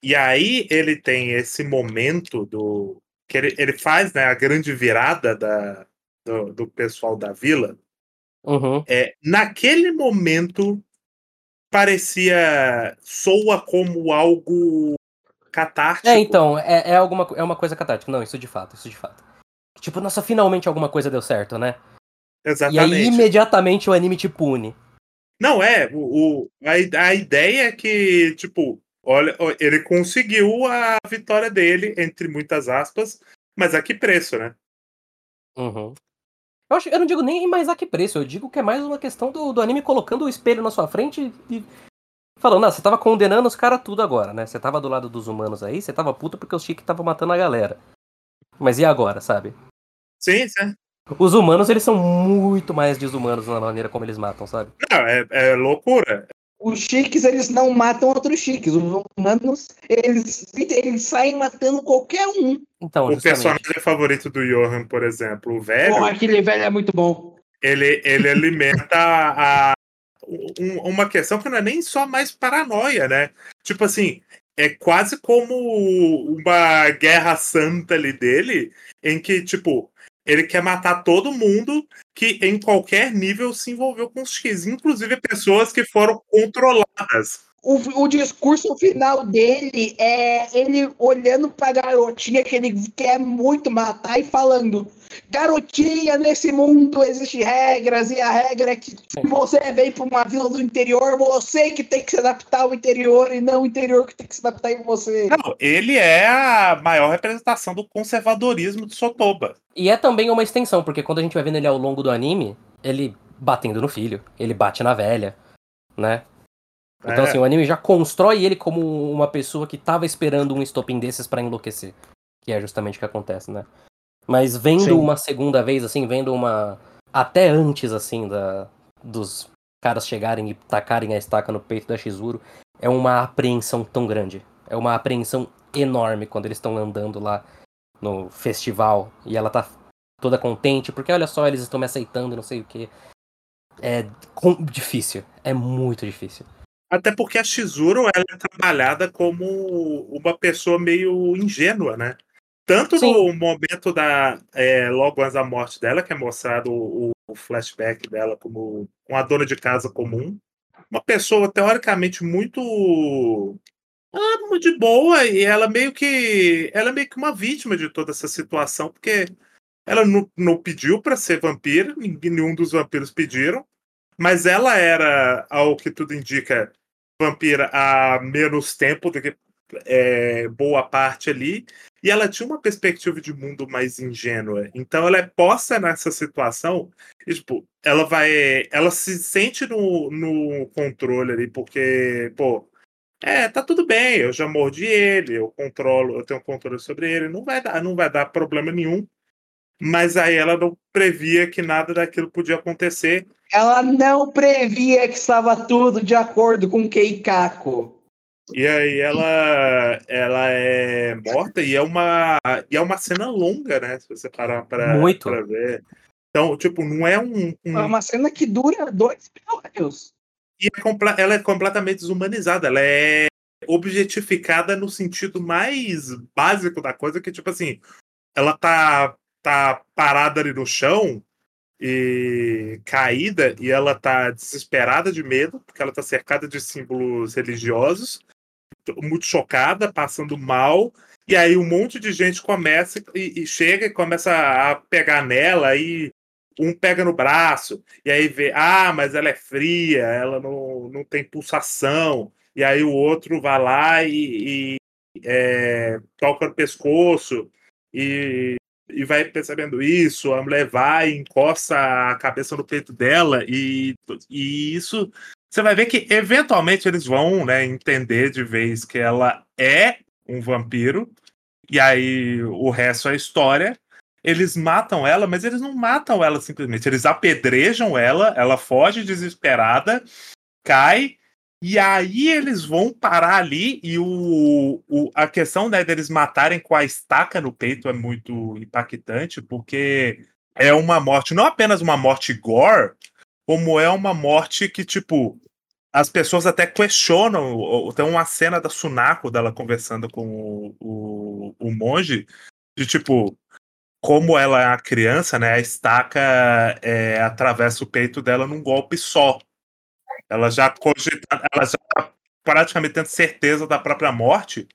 E aí ele tem esse momento do. que ele, ele faz né, a grande virada da, do, do pessoal da vila. Uhum. É, naquele momento parecia. soa como algo catártico. É, então, é, é, alguma, é uma coisa catártica. Não, isso de fato, isso de fato. Tipo, nossa, finalmente alguma coisa deu certo, né? E Exatamente. aí imediatamente o anime te pune. Não, é. O, o- a, a ideia é que, tipo, olha, ele conseguiu a vitória dele, entre muitas aspas, mas a que preço, né? Uhum. Eu, acho, eu não digo nem mais a que preço, eu digo que é mais uma questão do, do anime colocando o espelho na sua frente e falando, não, você tava condenando os caras tudo agora, né? Você tava do lado dos humanos aí, você tava puto porque os chiques estavam matando a galera. Mas e agora, sabe? Sim, sim. Os humanos, eles são muito mais desumanos na maneira como eles matam, sabe? Não, é, é loucura. Os chiques, eles não matam outros chiques. Os humanos, eles, eles saem matando qualquer um. Então, o justamente. personagem favorito do Johan, por exemplo, o velho, Pô, aquele velho é muito bom. ele, ele alimenta a, um- uma questão que não é nem só mais paranoia, né? Tipo assim, é quase como uma guerra santa ali dele, em que, tipo, ele quer matar todo mundo que em qualquer nível se envolveu com os X, inclusive pessoas que foram controladas. O, o discurso final dele é ele olhando pra garotinha que ele quer muito matar e falando: Garotinha, nesse mundo existem regras, e a regra é que se você vem pra uma vila do interior, você que tem que se adaptar ao interior e não o interior que tem que se adaptar em você. Não, ele é a maior representação do conservadorismo de Sotoba. E é também uma extensão, porque quando a gente vai vendo ele ao longo do anime, ele batendo no filho, ele bate na velha, né? Então, É. assim, o anime já constrói ele como uma pessoa que tava esperando um estopim desses pra enlouquecer. Que é justamente o que acontece, né? Mas vendo Sim. uma segunda vez, assim, vendo uma. Até antes, assim, da... dos caras chegarem e tacarem a estaca no peito da Shizuru, é uma apreensão tão grande. É uma apreensão enorme quando eles estão andando lá no festival e ela tá toda contente, porque olha só, eles estão me aceitando, não sei o que. É com- difícil. É muito difícil. Até porque a Shizuru ela é trabalhada como uma pessoa meio ingênua, né? Tanto Sim. no momento da. é, logo antes da morte dela, que é mostrado o, o flashback dela como uma dona de casa comum. Uma pessoa teoricamente muito. ah, muito de boa, e ela meio que. Ela é meio que uma vítima de toda essa situação, porque ela não, não pediu para ser vampira, ninguém- nenhum dos vampiros pediram. Mas ela era, ao que tudo indica, vampira há menos tempo do que é, boa parte ali. E ela tinha uma perspectiva de mundo mais ingênua. Então ela é posta nessa situação e, tipo, ela vai. Ela se sente no, no controle ali, porque, pô, é, tá tudo bem, eu já mordi ele, eu controlo, eu tenho controle sobre ele, não vai dar, não vai dar problema nenhum. Mas aí ela não previa que nada daquilo podia acontecer. Ela não previa que estava tudo de acordo com Keikako. E aí ela, ela é morta e é uma e é uma cena longa, né? Se você parar para Muito. ver. Então, tipo, não é um, um- É uma cena que dura dois episódios. e é ela é completamente desumanizada. Ela é objetificada no sentido mais básico da coisa, que tipo assim, ela tá tá parada ali no chão e caída e ela tá desesperada de medo, porque ela tá cercada de símbolos religiosos, muito chocada, passando mal, e aí um monte de gente começa e, e chega e começa a pegar nela e um pega no braço, e aí vê, ah, mas ela é fria, ela não, não tem pulsação, e aí o outro vai lá e, e, é, toca no pescoço e, e vai percebendo isso, a mulher vai, encosta a cabeça no peito dela, e, e isso você vai ver que eventualmente eles vão né, entender de vez que ela é um vampiro, e aí o resto é história. Eles matam ela, mas eles não matam ela simplesmente. Eles apedrejam ela, ela foge desesperada, cai, e aí eles vão parar ali. E o, o- a questão né, deles matarem com a estaca no peito é muito impactante, porque é uma morte, não apenas uma morte gore, como é uma morte que, tipo, as pessoas até questionam. Tem uma cena da Sunako dela conversando com o, o, o monge, de tipo, como ela é uma criança, né? A estaca é, atravessa o peito dela num golpe só. Ela já cogita, ela já tá praticamente tendo certeza da própria morte.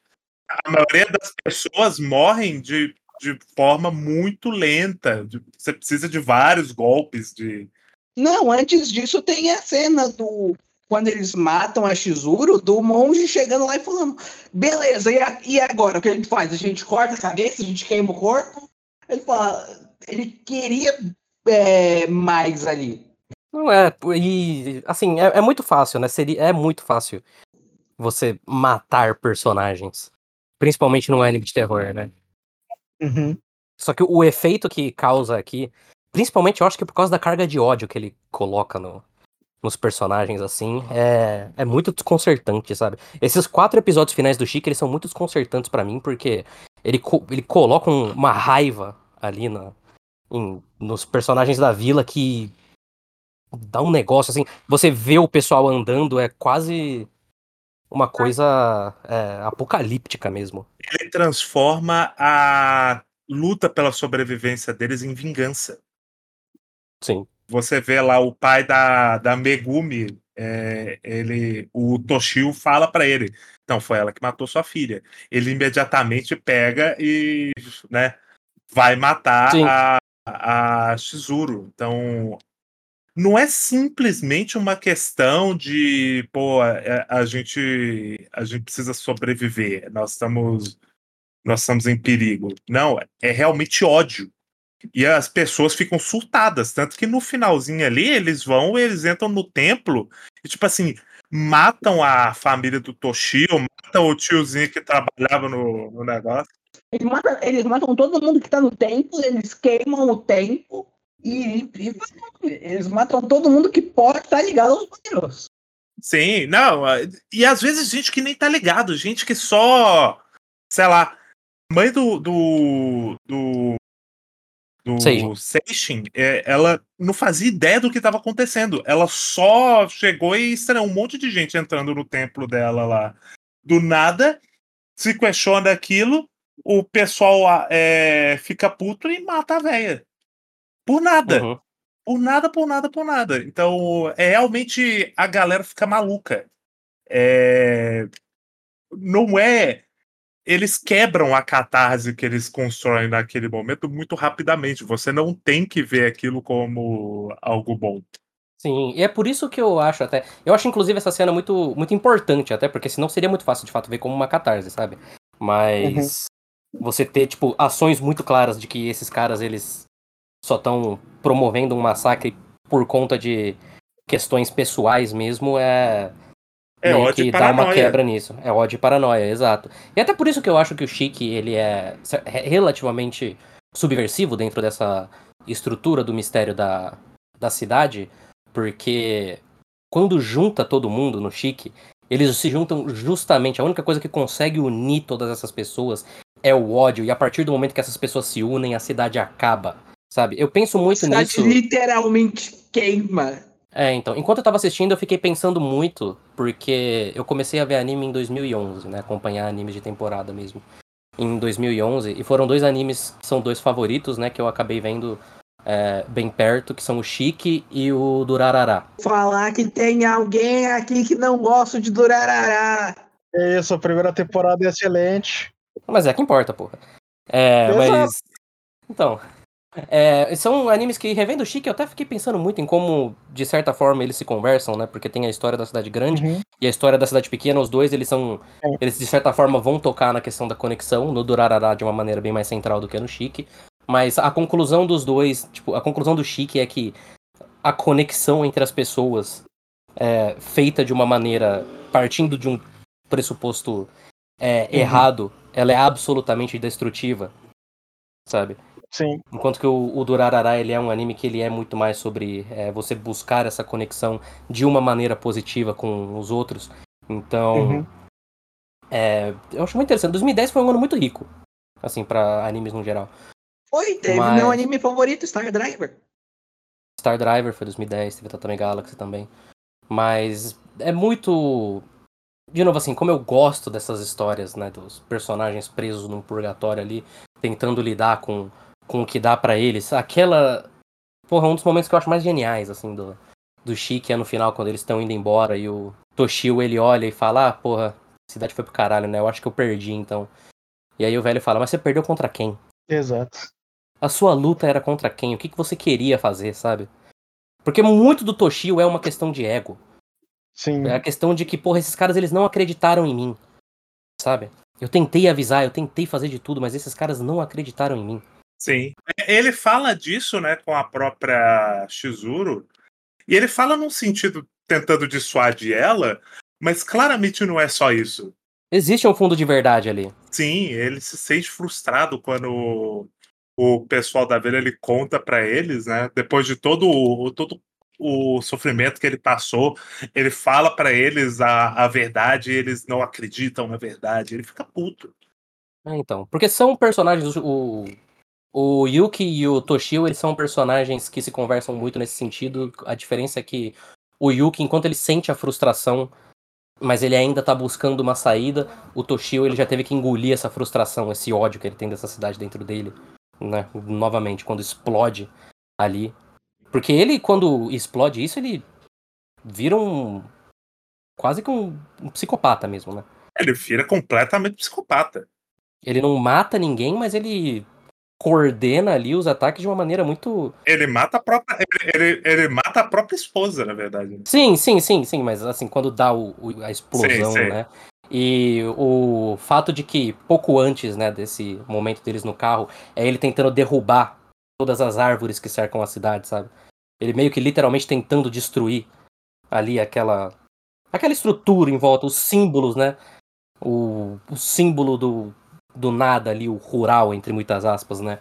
A maioria das pessoas morrem de, de forma muito lenta. de- você precisa de vários golpes de, Não, antes disso tem a cena do. Quando eles matam a Shizuru, do monge chegando lá e falando: beleza, e, a- e agora? O que a gente faz? A gente corta a cabeça, a gente queima o corpo? Ele fala. Ele queria é, mais ali. Não é, e assim, é, é muito fácil, né? Seria, é muito fácil você matar personagens. Principalmente no anime de terror, né? Uhum. Só que o efeito que causa aqui, principalmente eu acho que por causa da carga de ódio que ele coloca no, nos personagens, assim, é, é muito desconcertante, sabe? Esses quatro episódios finais do Chico, eles são muito desconcertantes pra mim, porque ele, co- ele coloca um- uma raiva ali na, em- nos personagens da vila que dá um negócio assim. Você vê o pessoal andando, é quase uma coisa é, apocalíptica mesmo. Ele transforma a luta pela sobrevivência deles em vingança. Sim. Você vê lá o pai da, da Megumi, é, ele, o Toshio fala pra ele, então foi ela que matou sua filha. Ele imediatamente pega e, né, vai matar Sim. a, a Shizuru. Então, não é simplesmente uma questão de, pô, a, a gente a gente precisa sobreviver. Nós estamos nós estamos em perigo. Não, é realmente ódio. E as pessoas ficam surtadas, tanto que no finalzinho ali eles vão, eles entram no templo e tipo assim, matam a família do Toshio, matam o tiozinho que trabalhava no, no negócio. Eles matam, eles matam todo mundo que tá no templo, eles queimam o templo e, e eles matam todo mundo que pode estar ligado aos poderosos. Sim, não, e às vezes gente que nem tá ligado, gente que só, sei lá, mãe do do do, do. Seishin, é, ela não fazia ideia do que estava acontecendo. Ela só chegou e estranhou um monte de gente entrando no templo dela lá. Do nada, se questiona aquilo, o pessoal é, fica puto e mata a véia. Por nada. Uhum. Por nada, por nada, por nada. Então, é realmente a galera fica maluca. É, Não é. Eles quebram a catarse que eles constroem naquele momento muito rapidamente. Você não tem que ver aquilo como algo bom. Sim, e é por isso que eu acho até. Eu acho, inclusive, essa cena muito, muito importante, até, porque senão seria muito fácil de fato ver como uma catarse, sabe? Mas você ter, tipo, ações muito claras de que esses caras, eles só estão promovendo um massacre por conta de questões pessoais mesmo, é. É ódio que e dá uma paranoia. quebra nisso. É ódio e paranoia, exato. E até por isso que eu acho que o Chique, ele é é relativamente subversivo dentro dessa estrutura do mistério da, da cidade, porque quando junta todo mundo no Chique, eles se juntam justamente, a única coisa que consegue unir todas essas pessoas é o ódio, e a partir do momento que essas pessoas se unem, a cidade acaba, sabe? Eu penso A muito cidade nisso. literalmente queima. É, então, enquanto eu tava assistindo, eu fiquei pensando muito, porque eu comecei a ver anime em 2011, né? Acompanhar animes de temporada mesmo. Em 2011, e foram dois animes que são dois favoritos, né? Que eu acabei vendo é, bem perto, que são o Chique e o Durarará. Falar que tem alguém aqui que não gosta de Durarará. É isso, a primeira temporada é excelente. Mas é que importa, porra. É, Exato. mas. Então. É, são animes que, revendo o Chique, eu até fiquei pensando muito em como, de certa forma, eles se conversam, né? Porque tem a história da cidade grande Uhum. e a história da cidade pequena, os dois, eles são. É. Eles, de certa forma, vão tocar na questão da conexão, no Durarará de uma maneira bem mais central do que no Chique. Mas a conclusão dos dois, tipo, a conclusão do Chique é que a conexão entre as pessoas é feita de uma maneira partindo de um pressuposto é, errado, ela é absolutamente destrutiva, sabe? Sim. Enquanto que o, o Durarará, ele é um anime que ele é muito mais sobre é, você buscar essa conexão de uma maneira positiva com os outros. Então, Uhum. é, eu acho muito interessante. 2010 foi um ano muito rico, assim, pra animes no geral. Oi, teve Mas- meu anime favorito, Star Driver. Star Driver foi 2010, teve Tatame Galaxy também. Mas é muito. De novo, assim, como eu gosto dessas histórias, né? Dos personagens presos num purgatório ali, tentando lidar com, com o que dá pra eles. Aquela. Porra, um dos momentos que eu acho mais geniais, assim, do, do Chique é no final, quando eles estão indo embora e o Toshio ele olha e fala: Ah, porra, a cidade foi pro caralho, né? Eu acho que eu perdi então. E aí o velho fala: Mas você perdeu contra quem? Exato. A sua luta era contra quem? O que, que você queria fazer, sabe? Porque muito do Toshio é uma questão de ego. Sim. É a questão de que, porra, esses caras eles não acreditaram em mim. Sabe? Eu tentei avisar, eu tentei fazer de tudo, mas esses caras não acreditaram em mim. Sim. Ele fala disso, né, com a própria Shizuru, e ele fala num sentido tentando dissuadir ela, mas claramente não é só isso. Existe um fundo de verdade ali. Sim, ele se sente frustrado quando o pessoal da vila ele conta pra eles, né? Depois de todo o, todo o sofrimento que ele passou, ele fala pra eles a, a verdade e eles não acreditam na verdade. Ele fica puto. É, então. Porque são personagens. O, o Yuki e o Toshio, eles são personagens que se conversam muito nesse sentido. A diferença é que o Yuki, enquanto ele sente a frustração mas ele ainda tá buscando uma saída. O Toshio ele já teve que engolir essa frustração, esse ódio que ele tem dessa cidade dentro dele, né? Novamente, quando explode ali. Porque ele, quando explode isso, ele vira um. quase que um, um psicopata mesmo, né? Ele vira completamente psicopata. Ele não mata ninguém, mas ele coordena ali os ataques de uma maneira muito. Ele mata a própria. Ele, ele, ele mata a própria esposa, na verdade. Sim, sim, sim, sim, mas assim, quando dá o, o- a explosão, Sim, sim. né? E o fato de que pouco antes, né, desse momento deles no carro, é ele tentando derrubar todas as árvores que cercam a cidade, sabe? Ele meio que literalmente tentando destruir ali aquela aquela estrutura em volta, os símbolos, né? O, o símbolo do, do nada ali, o rural, entre muitas aspas, né?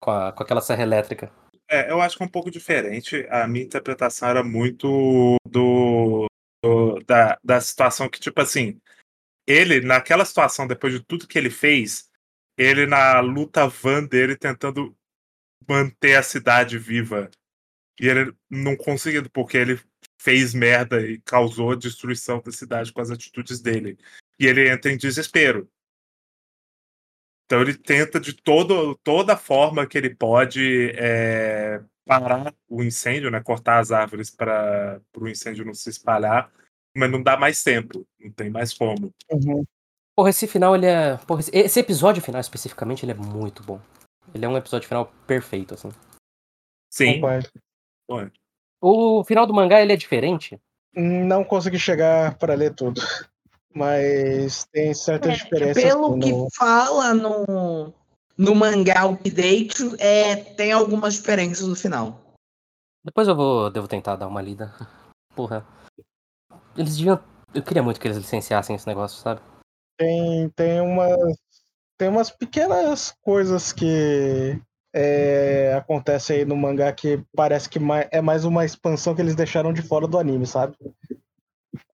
Com, a- com aquela serra elétrica. É, eu acho que é um pouco diferente. A minha interpretação era muito do, do- da, da situação que, tipo assim, ele, naquela situação, depois de tudo que ele fez, ele na luta van dele tentando manter a cidade viva. E ele não conseguindo, porque ele fez merda e causou a destruição da cidade com as atitudes dele. E ele entra em desespero. Então ele tenta de todo, toda forma que ele pode é, parar o incêndio, né? cortar as árvores para o incêndio não se espalhar, mas não dá mais tempo, não tem mais como. Uhum. Porra, esse final, ele é. Porra, esse- episódio final especificamente, ele é muito bom. Ele é um episódio final perfeito, assim. Sim, Concordo. O final do mangá, ele é diferente. Não consegui chegar para ler tudo. Mas tem certas diferenças. É, Pelo que no- fala no, no mangá update, é, tem algumas diferenças no final. Depois eu vou. Devo tentar dar uma lida. Porra. Eles deviam. Eu queria muito que eles licenciassem esse negócio, sabe? Tem, tem, umas, tem umas pequenas coisas que é, acontecem aí no mangá que parece que é mais uma expansão que eles deixaram de fora do anime, sabe?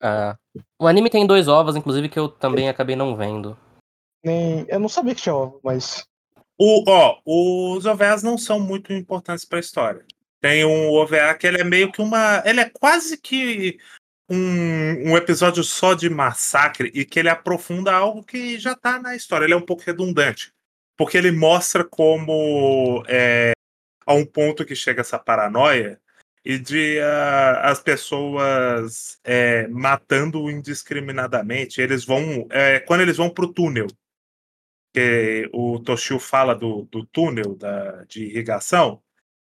Ah, o anime tem dois ovos, inclusive, que eu também acabei não vendo. Nem, eu não sabia que tinha ovo, mas O, ó, os OVAs não são muito importantes para a história. Tem um OVA que ele é meio que uma. Ele é quase que um, um episódio só de massacre e que ele aprofunda algo que já tá na história. Ele é um pouco redundante. Porque ele mostra como é, a um ponto que chega essa paranoia e de ah, as pessoas é, matando indiscriminadamente. Eles vão. é, quando eles vão pro túnel que o Toshio fala do, do túnel da, de irrigação,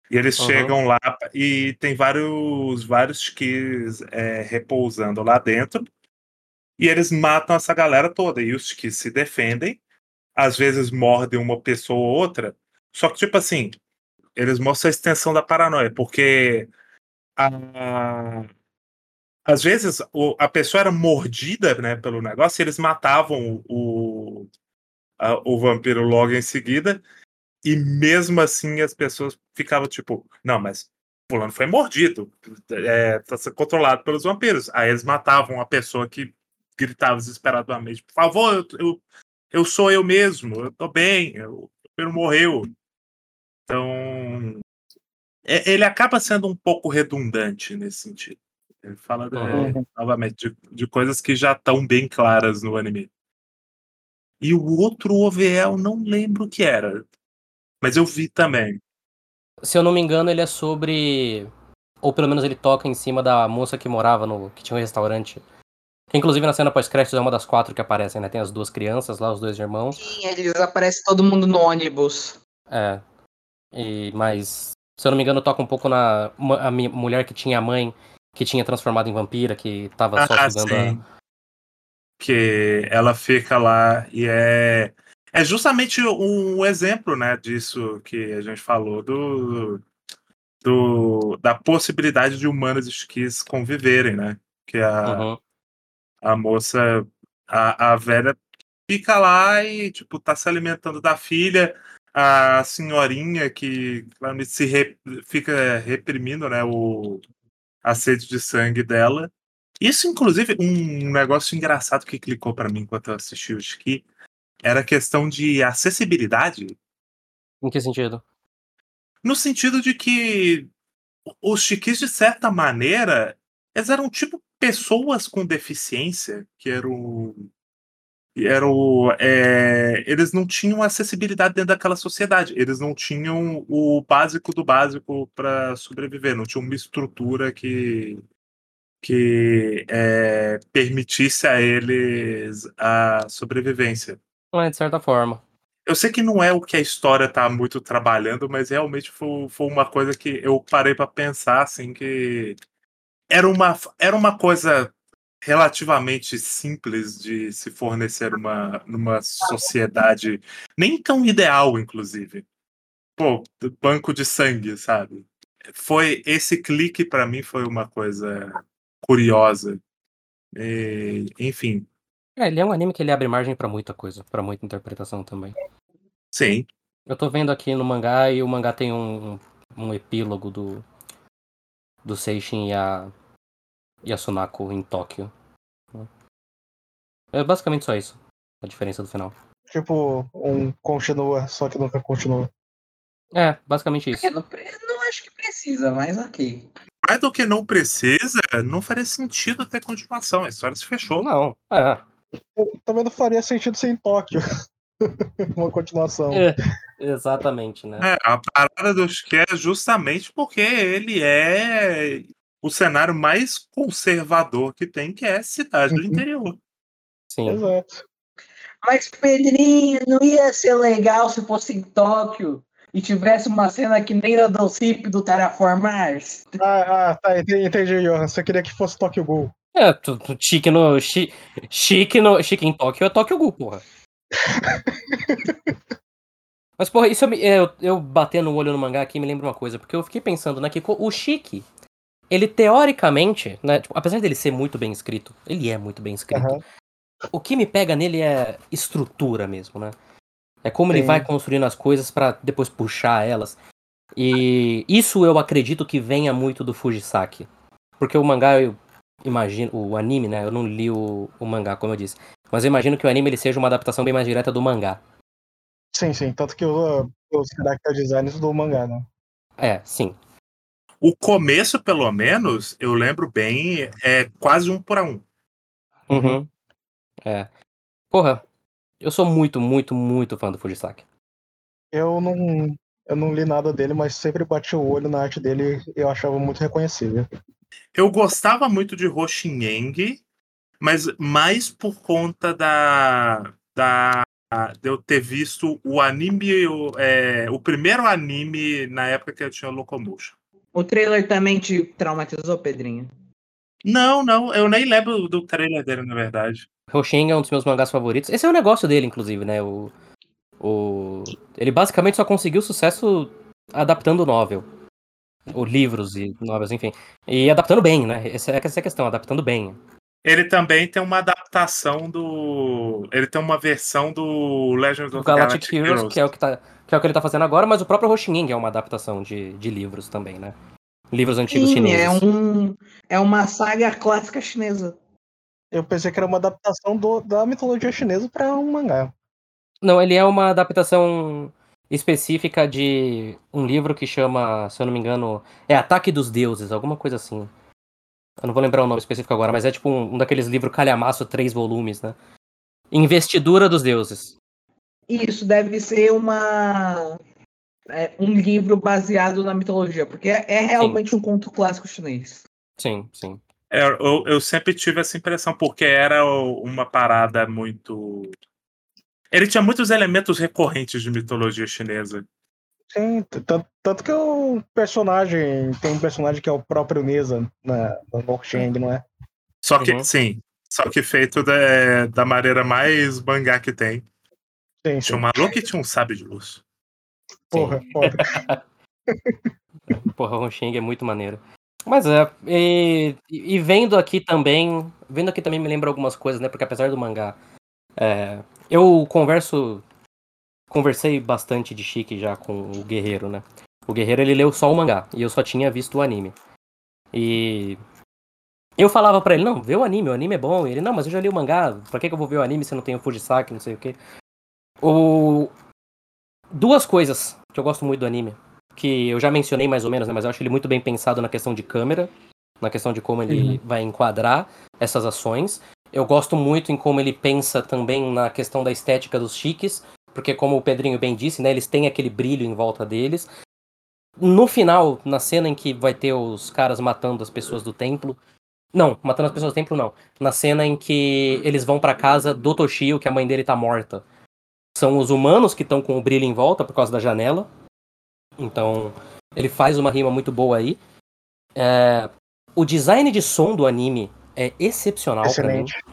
e eles Uhum. chegam lá e tem vários vários Shikis é, repousando lá dentro, e eles matam essa galera toda, e os Shikis se defendem, às vezes mordem uma pessoa ou outra, só que, tipo assim, eles mostram a extensão da paranoia, porque a- às vezes o- a pessoa era mordida né, pelo negócio e eles matavam o, a- o vampiro logo em seguida. E mesmo assim as pessoas ficavam tipo, não, mas fulano foi mordido, é, tá sendo controlado pelos vampiros. Aí eles matavam a pessoa que gritava desesperadamente, por favor, eu, eu, eu sou eu mesmo, eu tô bem, eu- o vampiro morreu. Então, é- ele acaba sendo um pouco redundante nesse sentido. Ele fala, é, Uhum. novamente, de, de coisas que já estão bem claras no anime. E o outro OVE eu não lembro o que era. Mas eu vi também. Se eu não me engano, ele é sobre. Ou pelo menos ele toca em cima da moça que morava no. que tinha um restaurante. Que inclusive na cena pós-créditos é uma das quatro que aparecem, né? Tem as duas crianças lá, os dois irmãos. Sim, eles aparecem todo mundo no ônibus. É. E, mas, se eu não me engano, toca um pouco na a mi- mulher que tinha a mãe que tinha transformado em vampira, que tava só Ah, sugando sim. Que ela fica lá e é. É justamente um exemplo, né, disso que a gente falou, do, do da possibilidade de humanos e esquis conviverem, né? Que a. a, Uhum. a moça, a, a velha fica lá e, tipo, tá se alimentando da filha, a senhorinha que se re- fica reprimindo, né, o, a sede de sangue dela. Isso, inclusive, um negócio engraçado que clicou pra mim enquanto eu assisti o Shiki, era a questão de acessibilidade, Em que sentido? no sentido de que os Shikis, de certa maneira, eles eram tipo pessoas com deficiência, que era o. que Era o é, eles não tinham acessibilidade dentro daquela sociedade. Eles não tinham o básico do básico para sobreviver. Não tinha uma estrutura que, que é, permitisse a eles a sobrevivência. Mas, de certa forma. Eu sei que não é o que a história tá muito trabalhando, mas realmente foi, foi uma coisa que eu parei para pensar, assim, que era uma, era uma coisa relativamente simples de se fornecer uma, numa sociedade nem tão ideal, inclusive. Pô, banco de sangue, sabe? Foi esse clique para mim foi uma coisa curiosa. E, enfim, É, ele é um anime que ele abre margem pra muita coisa, pra muita interpretação também. sim. Eu tô vendo aqui no mangá e o mangá tem um, um epílogo do do Seishin e a e a Sunako em Tóquio. É basicamente só isso. A diferença do final. Tipo, um continua, só que nunca continua. É, basicamente isso. Eu não, não acho que precisa, mas ok. Mais do que não precisa, não faria sentido ter continuação. A história se fechou. Não, é. Eu Também não faria sentido ser em Tóquio. Uma continuação. É, exatamente, né? É, a parada do Shiki é justamente porque ele é o cenário mais conservador que tem, que é a cidade do Uhum. interior. Sim. Exato. Mas, Pedrinho, não ia ser legal se fosse em Tóquio e tivesse uma cena que nem a do Cip do Terraformars? Ah, ah, tá, entendi, Johan. Você queria que fosse Tóquio Ghoul. É, tu, tu, chique no. Chi, chique no. Chique em Tóquio é Tóquio Ghoul, porra. Mas, porra, isso eu, me- eu, eu batendo o olho no mangá aqui me lembra uma coisa, porque eu fiquei pensando, né, que o Chique, ele teoricamente, né, tipo, apesar dele ser muito bem escrito, ele é muito bem escrito. Aham. O que me pega nele é estrutura mesmo, né? É como ele Sim. vai construindo as coisas pra depois puxar elas. E isso eu acredito que venha muito do Fujisaki. Porque o mangá, eu imagino, o anime, né? Eu não li o, o mangá, como eu disse. Mas eu imagino que o anime ele seja uma adaptação bem mais direta do mangá. Sim, sim. Tanto que usa os character designs do mangá, né? É, sim. O começo, pelo menos, eu lembro bem, é quase um por um. Uhum. É. Porra, eu sou muito, muito, muito fã do Fujisaki. Eu não, eu não li nada dele, mas sempre bati o olho na arte dele e eu achava muito reconhecível. Eu gostava muito de Roshineng, mas mais por conta da, da de eu ter visto o anime, o, é, o primeiro anime na época que eu tinha Locomotion. O trailer também te traumatizou, Pedrinho? Não, não, eu nem lembro do trailer dele, na verdade. Hoshin é um dos meus mangás favoritos. Esse é o negócio dele, inclusive, né? O, o... Ele basicamente só conseguiu sucesso adaptando novel. Ou livros e novels, enfim. E adaptando bem, né? Essa é a questão, adaptando bem. Ele também tem uma adaptação do. Ele tem uma versão do Legend O of Galactic, Galactic Heroes, Heroes. que é o que, tá, que é o que ele tá fazendo agora, mas o próprio Hoshin é uma adaptação de, de livros também, né? Livros antigos Sim, chineses. é, um, é uma saga clássica chinesa. Eu pensei que era uma adaptação do- da mitologia chinesa pra um mangá. Não, ele é uma adaptação específica de um livro que chama, se eu não me engano, é Ataque dos Deuses, alguma coisa assim. Eu não vou lembrar o nome específico agora, mas é tipo um, um daqueles livros calhamaço, três volumes, né? Investidura dos Deuses. Isso deve ser uma é, um livro baseado na mitologia, porque é, é realmente um conto clássico chinês. Sim, sim. É, eu, eu sempre tive essa impressão, porque era uma parada muito. Ele tinha muitos elementos recorrentes de mitologia chinesa. Sim, tanto, tanto que o personagem. Tem um personagem que é o próprio Neza na, no Noxeng, não é? Só que, Uhum. sim, só que feito da, da maneira mais mangá que tem. Sim, Tinha sim. um maluco que tinha um sábio de luz. Porra, foda. Porra, o Honshin é muito maneiro. Mas é, e, e vendo aqui também, vendo aqui também me lembra algumas coisas, né? Porque apesar do mangá, é, eu converso, conversei bastante de Chique já com o Guerreiro, né? O Guerreiro ele leu só o mangá e eu só tinha visto o anime. E eu falava pra ele, não, vê o anime, o anime é bom. E ele, não, mas eu já li o mangá, pra que, que eu vou ver o anime se eu não tenho Fujisaki, não sei o quê. O... Duas coisas que eu gosto muito do anime, que eu já mencionei mais ou menos, né, mas eu acho ele muito bem pensado na questão de câmera. na questão de como ele vai enquadrar essas ações. Eu gosto muito em como ele pensa também na questão da estética dos chiques, porque como o Pedrinho bem disse, né, eles têm aquele brilho em volta deles. No final, na cena em que vai ter os caras matando as pessoas do templo, não, matando as pessoas do templo não. Na cena em que eles vão pra casa do Toshio, que a mãe dele tá morta. São os humanos que estão com o brilho em volta por causa da janela. Então, ele faz uma rima muito boa aí. É, o design de som do anime é excepcional pra mim. Excelente.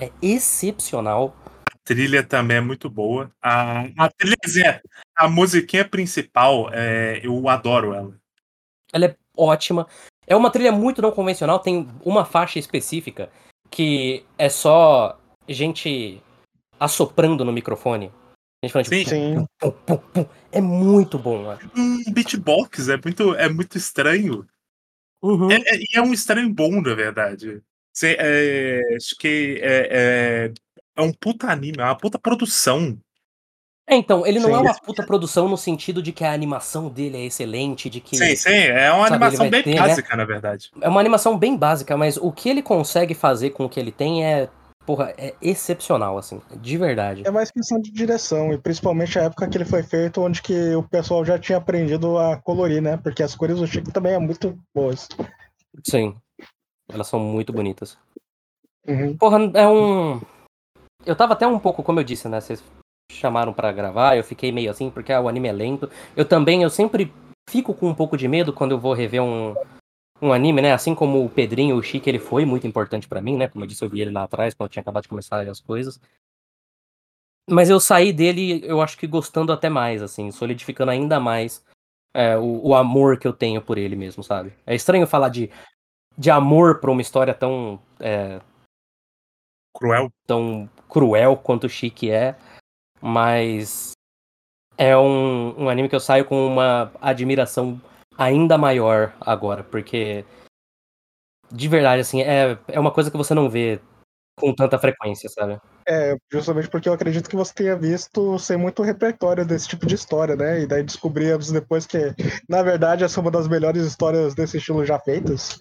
É excepcional. A trilha também é muito boa. A, a trilha, a musiquinha principal, é, eu adoro ela. Ela é ótima. É uma trilha muito não convencional, tem uma faixa específica que é só gente assoprando no microfone. Gente falando, tipo, Sim. pum, pum, pum. É muito bom, mano. Um beatbox é muito, é muito estranho. Uhum. É, é- e é um estranho bom, na verdade. Cê, é, acho que é, é, é um puta anime, é uma puta produção. É, então, ele não Sim. é uma puta produção no sentido de que a animação dele é excelente, de que Sim, sim, é uma Sabe, animação bem ter, né? básica, na verdade. é uma animação bem básica, mas o que ele consegue fazer com o que ele tem é, porra, é excepcional, assim, de verdade. É mais questão de direção, e principalmente a época que ele foi feito, onde que o pessoal já tinha aprendido a colorir, né? Porque as cores do Chico também é muito boas. Sim. Elas são muito bonitas. Uhum. Porra, é um. Eu tava até um pouco, como eu disse, né? Vocês chamaram pra gravar, eu fiquei meio assim, porque ah, o anime é lento. Eu também, eu sempre fico com um pouco de medo quando eu vou rever um, um anime, né? Assim como o Pedrinho, o Chique, ele foi muito importante pra mim, né? Como eu disse, eu vi ele lá atrás, quando eu tinha acabado de começar as coisas. Mas eu saí dele, eu acho que gostando até mais, assim, solidificando ainda mais é, o, o amor que eu tenho por ele mesmo, sabe? É estranho falar de, de amor pra uma história tão é, Cruel. tão cruel quanto o Chique é, mas é um, um anime que eu saio com uma admiração ainda maior agora, porque de verdade, assim, é, é uma coisa que você não vê com tanta frequência, sabe? É, justamente porque eu acredito que você tenha visto sem muito repertório desse tipo de história, né? E daí descobrimos depois que, na verdade, essa é uma das melhores histórias desse estilo já feitas.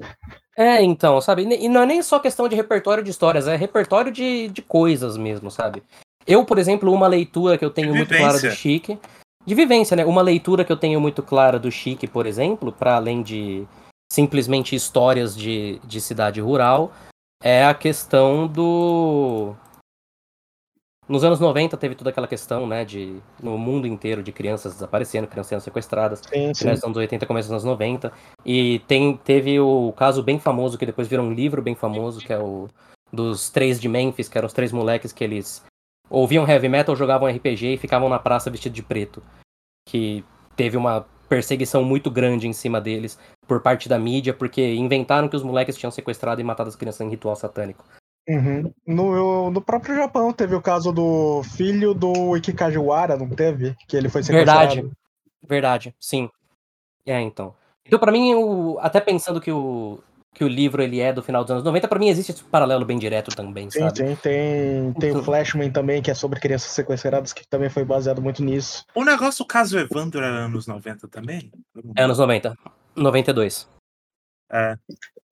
É, então, sabe? E não é nem só questão de repertório de histórias, é repertório de, de coisas mesmo, sabe? Eu, por exemplo, uma leitura que eu tenho De muito clara do vivência. Chique. De vivência, né? Uma leitura que eu tenho muito clara do Chique, por exemplo, para além de simplesmente histórias de, de cidade rural, é a questão do. Nos anos 90 teve toda aquela questão, né, de no mundo inteiro de crianças desaparecendo, crianças sendo sequestradas Sim, sim. finais dos anos 80 começo dos anos 90. E tem, teve o caso bem famoso, que depois virou um livro bem famoso, que é o dos três de Memphis, que eram os três moleques que eles ouviam heavy metal, jogavam RPG e ficavam na praça vestido de preto. Que teve uma perseguição muito grande em cima deles por parte da mídia, porque inventaram que os moleques tinham sequestrado e matado as crianças em ritual satânico. Uhum. No, no próprio Japão teve o caso do filho do Ikikajiwara, não teve? Que ele foi sequestrado. Verdade. Verdade, sim. É, então. Então, pra mim, o, até pensando que o, que o livro ele é do final dos anos 90, pra mim existe esse paralelo bem direto também, Sim, sabe? sim. Tem, tem o Flashman também, que é sobre crianças sequestradas, que também foi baseado muito nisso. O negócio, o caso Evandro era anos 90 também? É anos 90. 92. É.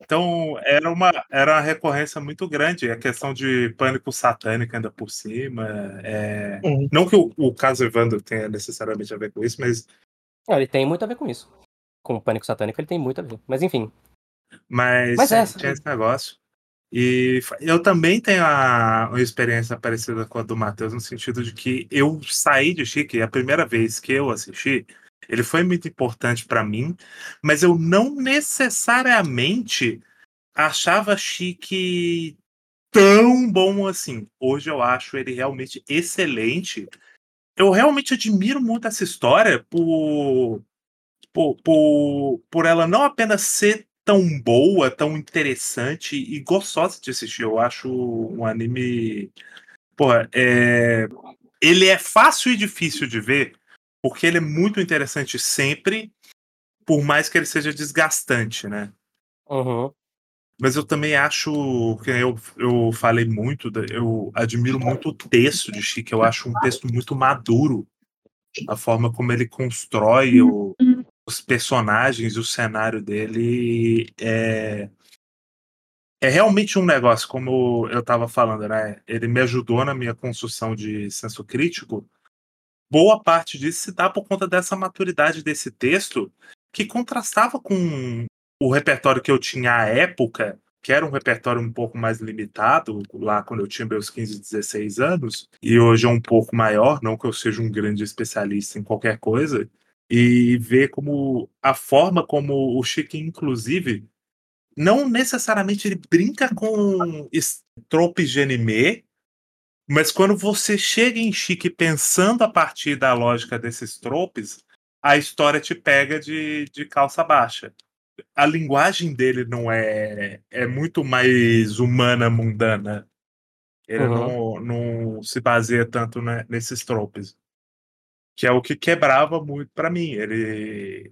Então, era uma, era uma recorrência muito grande, a questão de pânico satânico ainda por cima. é, Uhum. Não que o, o caso Evandro tenha necessariamente a ver com isso, mas, ele tem muito a ver com isso. Com o pânico satânico ele tem muito a ver. Mas enfim. Mas, Mas é, tinha esse negócio. E eu também tenho a, uma experiência parecida com a do Matheus, no sentido de que eu saí de Chique, a primeira vez que eu assisti, ele foi muito importante para mim, mas eu não necessariamente achava Chique tão bom assim. Hoje eu acho ele realmente excelente. Eu realmente admiro muito essa história por, por, por, por ela não apenas ser tão boa, tão interessante e gostosa de assistir. Eu acho um anime. Porra, é... ele é fácil e difícil de ver, porque ele é muito interessante sempre, por mais que ele seja desgastante, né? Uhum. Mas eu também acho que eu, eu falei muito, eu admiro muito o texto de Chique, eu acho um texto muito maduro, a forma como ele constrói o- os personagens, o cenário dele é é realmente um negócio, como eu estava falando, né? Ele me ajudou na minha construção de senso crítico. Boa parte disso se dá por conta dessa maturidade desse texto, que contrastava com o repertório que eu tinha à época, que era um repertório um pouco mais limitado, lá quando eu tinha meus 15, 16 anos, e hoje é um pouco maior, não que eu seja um grande especialista em qualquer coisa, e ver como a forma como o Chique, inclusive, não necessariamente ele brinca com es- tropes de anime, mas quando você chega em Chique pensando a partir da lógica desses tropes, a história te pega de, de calça baixa. A linguagem dele não é é muito mais humana, mundana. Ele Uhum. não, não se baseia tanto né, nesses tropes. Que é o que quebrava muito para mim. Ele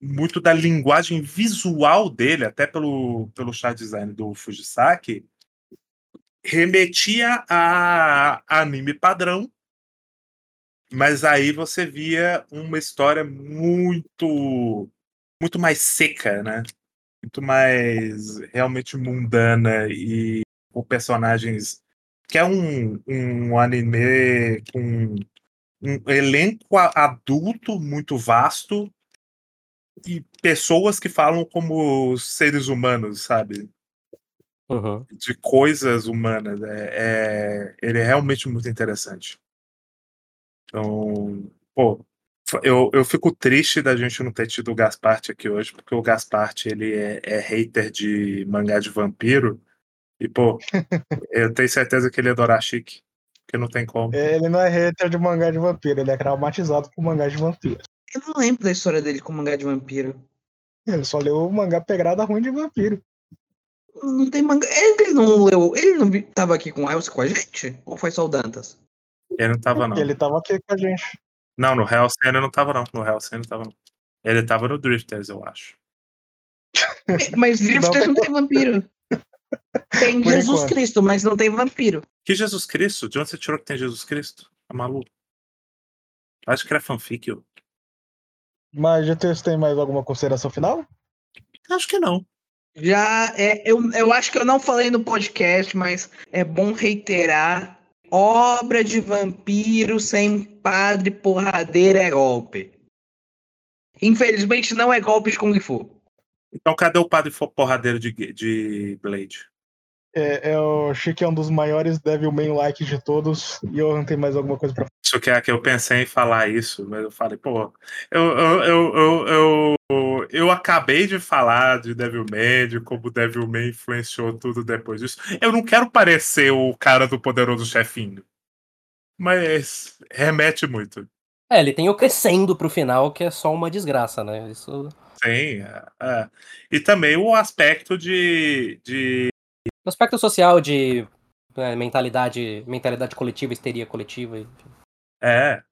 muito da linguagem visual dele, até pelo, pelo chart design do Fujisaki, remetia a anime padrão, mas aí você via uma história muito muito mais seca, né? Muito mais realmente mundana e com personagens que é um, um anime com um elenco adulto muito vasto e pessoas que falam como seres humanos, sabe? Uhum. De coisas humanas. É, é- ele é realmente muito interessante. Então, pô, eu, eu fico triste da gente não ter tido o Gasparte aqui hoje, porque o Gasparte ele é, é hater de mangá de vampiro. E, pô, eu tenho certeza que ele ia adorar Chique, porque não tem como. Ele não é hater de mangá de vampiro, ele é traumatizado com mangá de vampiro. Eu não lembro da história dele com mangá de vampiro. Ele só leu o mangá pegrada ruim de vampiro. Não tem mangá. Ele não leu. Ele não tava aqui com o com a gente? Ou foi só o Dantas? Ele não tava, não. Ele tava aqui com a gente. Não, no Hellsing ele não tava, não. No Hellsing ele não tava, não. Ele tava no Drifters, eu acho. Mas Drifters não tem vampiro. Tem Por Jesus enquanto. Cristo, mas não tem vampiro. Que Jesus Cristo? De onde você tirou que tem Jesus Cristo? Tá maluco? Acho que era fanfic. Eu. Mas já tem mais alguma consideração final? Acho que não. Já é, eu, eu acho que eu não falei no podcast, mas é bom reiterar. Obra de vampiro sem padre porradeira é golpe. Infelizmente não é golpe de Kung Fu. Então cadê o padre porradeiro de, de Blade? É, é o Chique é um dos maiores Devilman likes de todos. E eu não tenho mais alguma coisa pra Isso que é que eu pensei em falar isso, mas eu falei, pô, eu, eu, eu, eu, eu, eu acabei de falar de Devilman, de como o Devilman influenciou tudo depois disso. Eu não quero parecer o cara do poderoso chefinho. Mas remete muito. É, ele tem o crescendo pro final, que é só uma desgraça, né? Isso. Sim. é, é. E também o aspecto de, de. No aspecto social de né, mentalidade, mentalidade coletiva, histeria coletiva. enfim. É,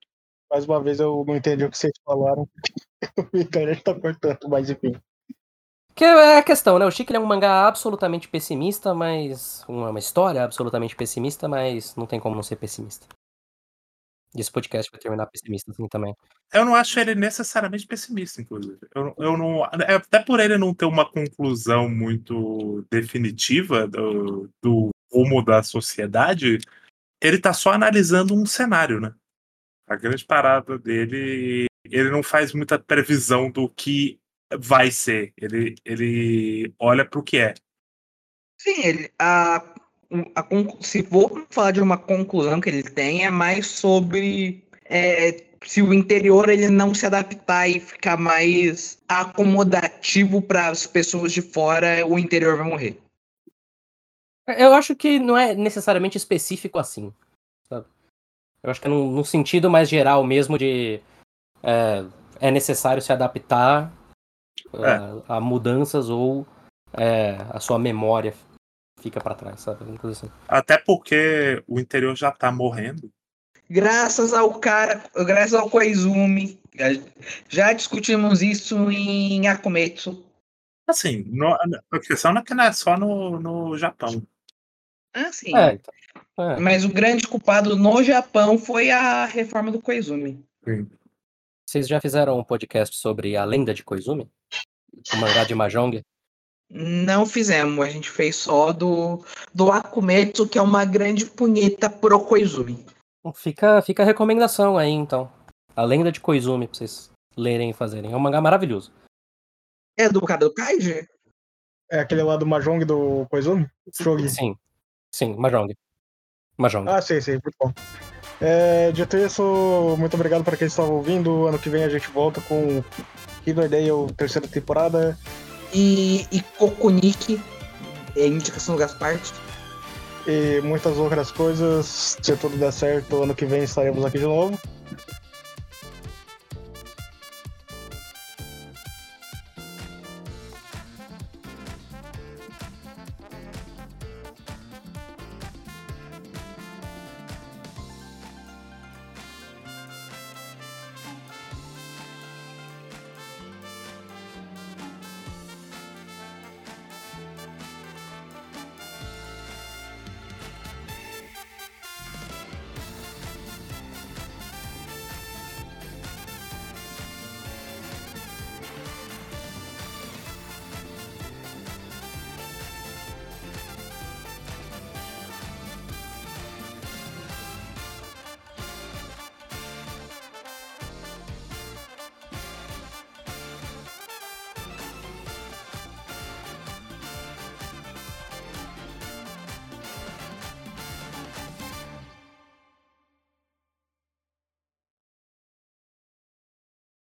Mais uma vez eu não entendi o que vocês falaram. A internet tá cortando, mas enfim. Que é a questão, né? O Chico é um mangá absolutamente pessimista, mas. Uma, uma história absolutamente pessimista, mas não tem como não ser pessimista. E esse podcast vai terminar pessimista assim também. eu não acho ele necessariamente pessimista, inclusive. Eu, eu não, é, até por ele não ter uma conclusão muito definitiva do, do rumo da sociedade, ele tá só analisando um cenário, né? A grande parada dele, ele não faz muita previsão do que vai ser. Ele, ele olha pro que é. Sim, ele, a, a se for falar de uma conclusão que ele tem, é mais sobre é, se o interior ele não se adaptar e ficar mais acomodativo para as pessoas de fora, o interior vai morrer. Eu acho que não é necessariamente específico assim. sabe? Eu acho que é num, num sentido mais geral mesmo de. É, é necessário se adaptar a, a mudanças ou é, a sua memória fica pra trás, sabe? Uma coisa assim. Até porque o interior já tá morrendo. Graças ao cara, graças ao Koizumi, já, já discutimos isso em Akumetsu. Assim, no- a questão não é que não é só no, no Japão. Ah, sim. É, então, é. Mas o grande culpado no Japão foi a reforma do Koizumi. Sim. Vocês já fizeram um podcast sobre a lenda de Koizumi? O mangá de Mahjong? Não fizemos, a gente fez só do, do Akumetsu, que é uma grande punheta pro Koizumi. Fica, fica a recomendação aí, então. A lenda de Koizumi, pra vocês lerem e fazerem. É um mangá maravilhoso. É do cara do Kaiji? É aquele lá do Mahjong do Koizumi? Shogi. Sim. Sim, Mahjong. Mahjong. Ah, sim, sim, muito bom. É, dito isso, muito obrigado para quem estava ouvindo. Ano que vem a gente volta com Riverdale, terceira temporada. E, e Kokunik, é indicação do Gaspar. E muitas outras coisas. Se tudo der certo, ano que vem estaremos aqui de novo.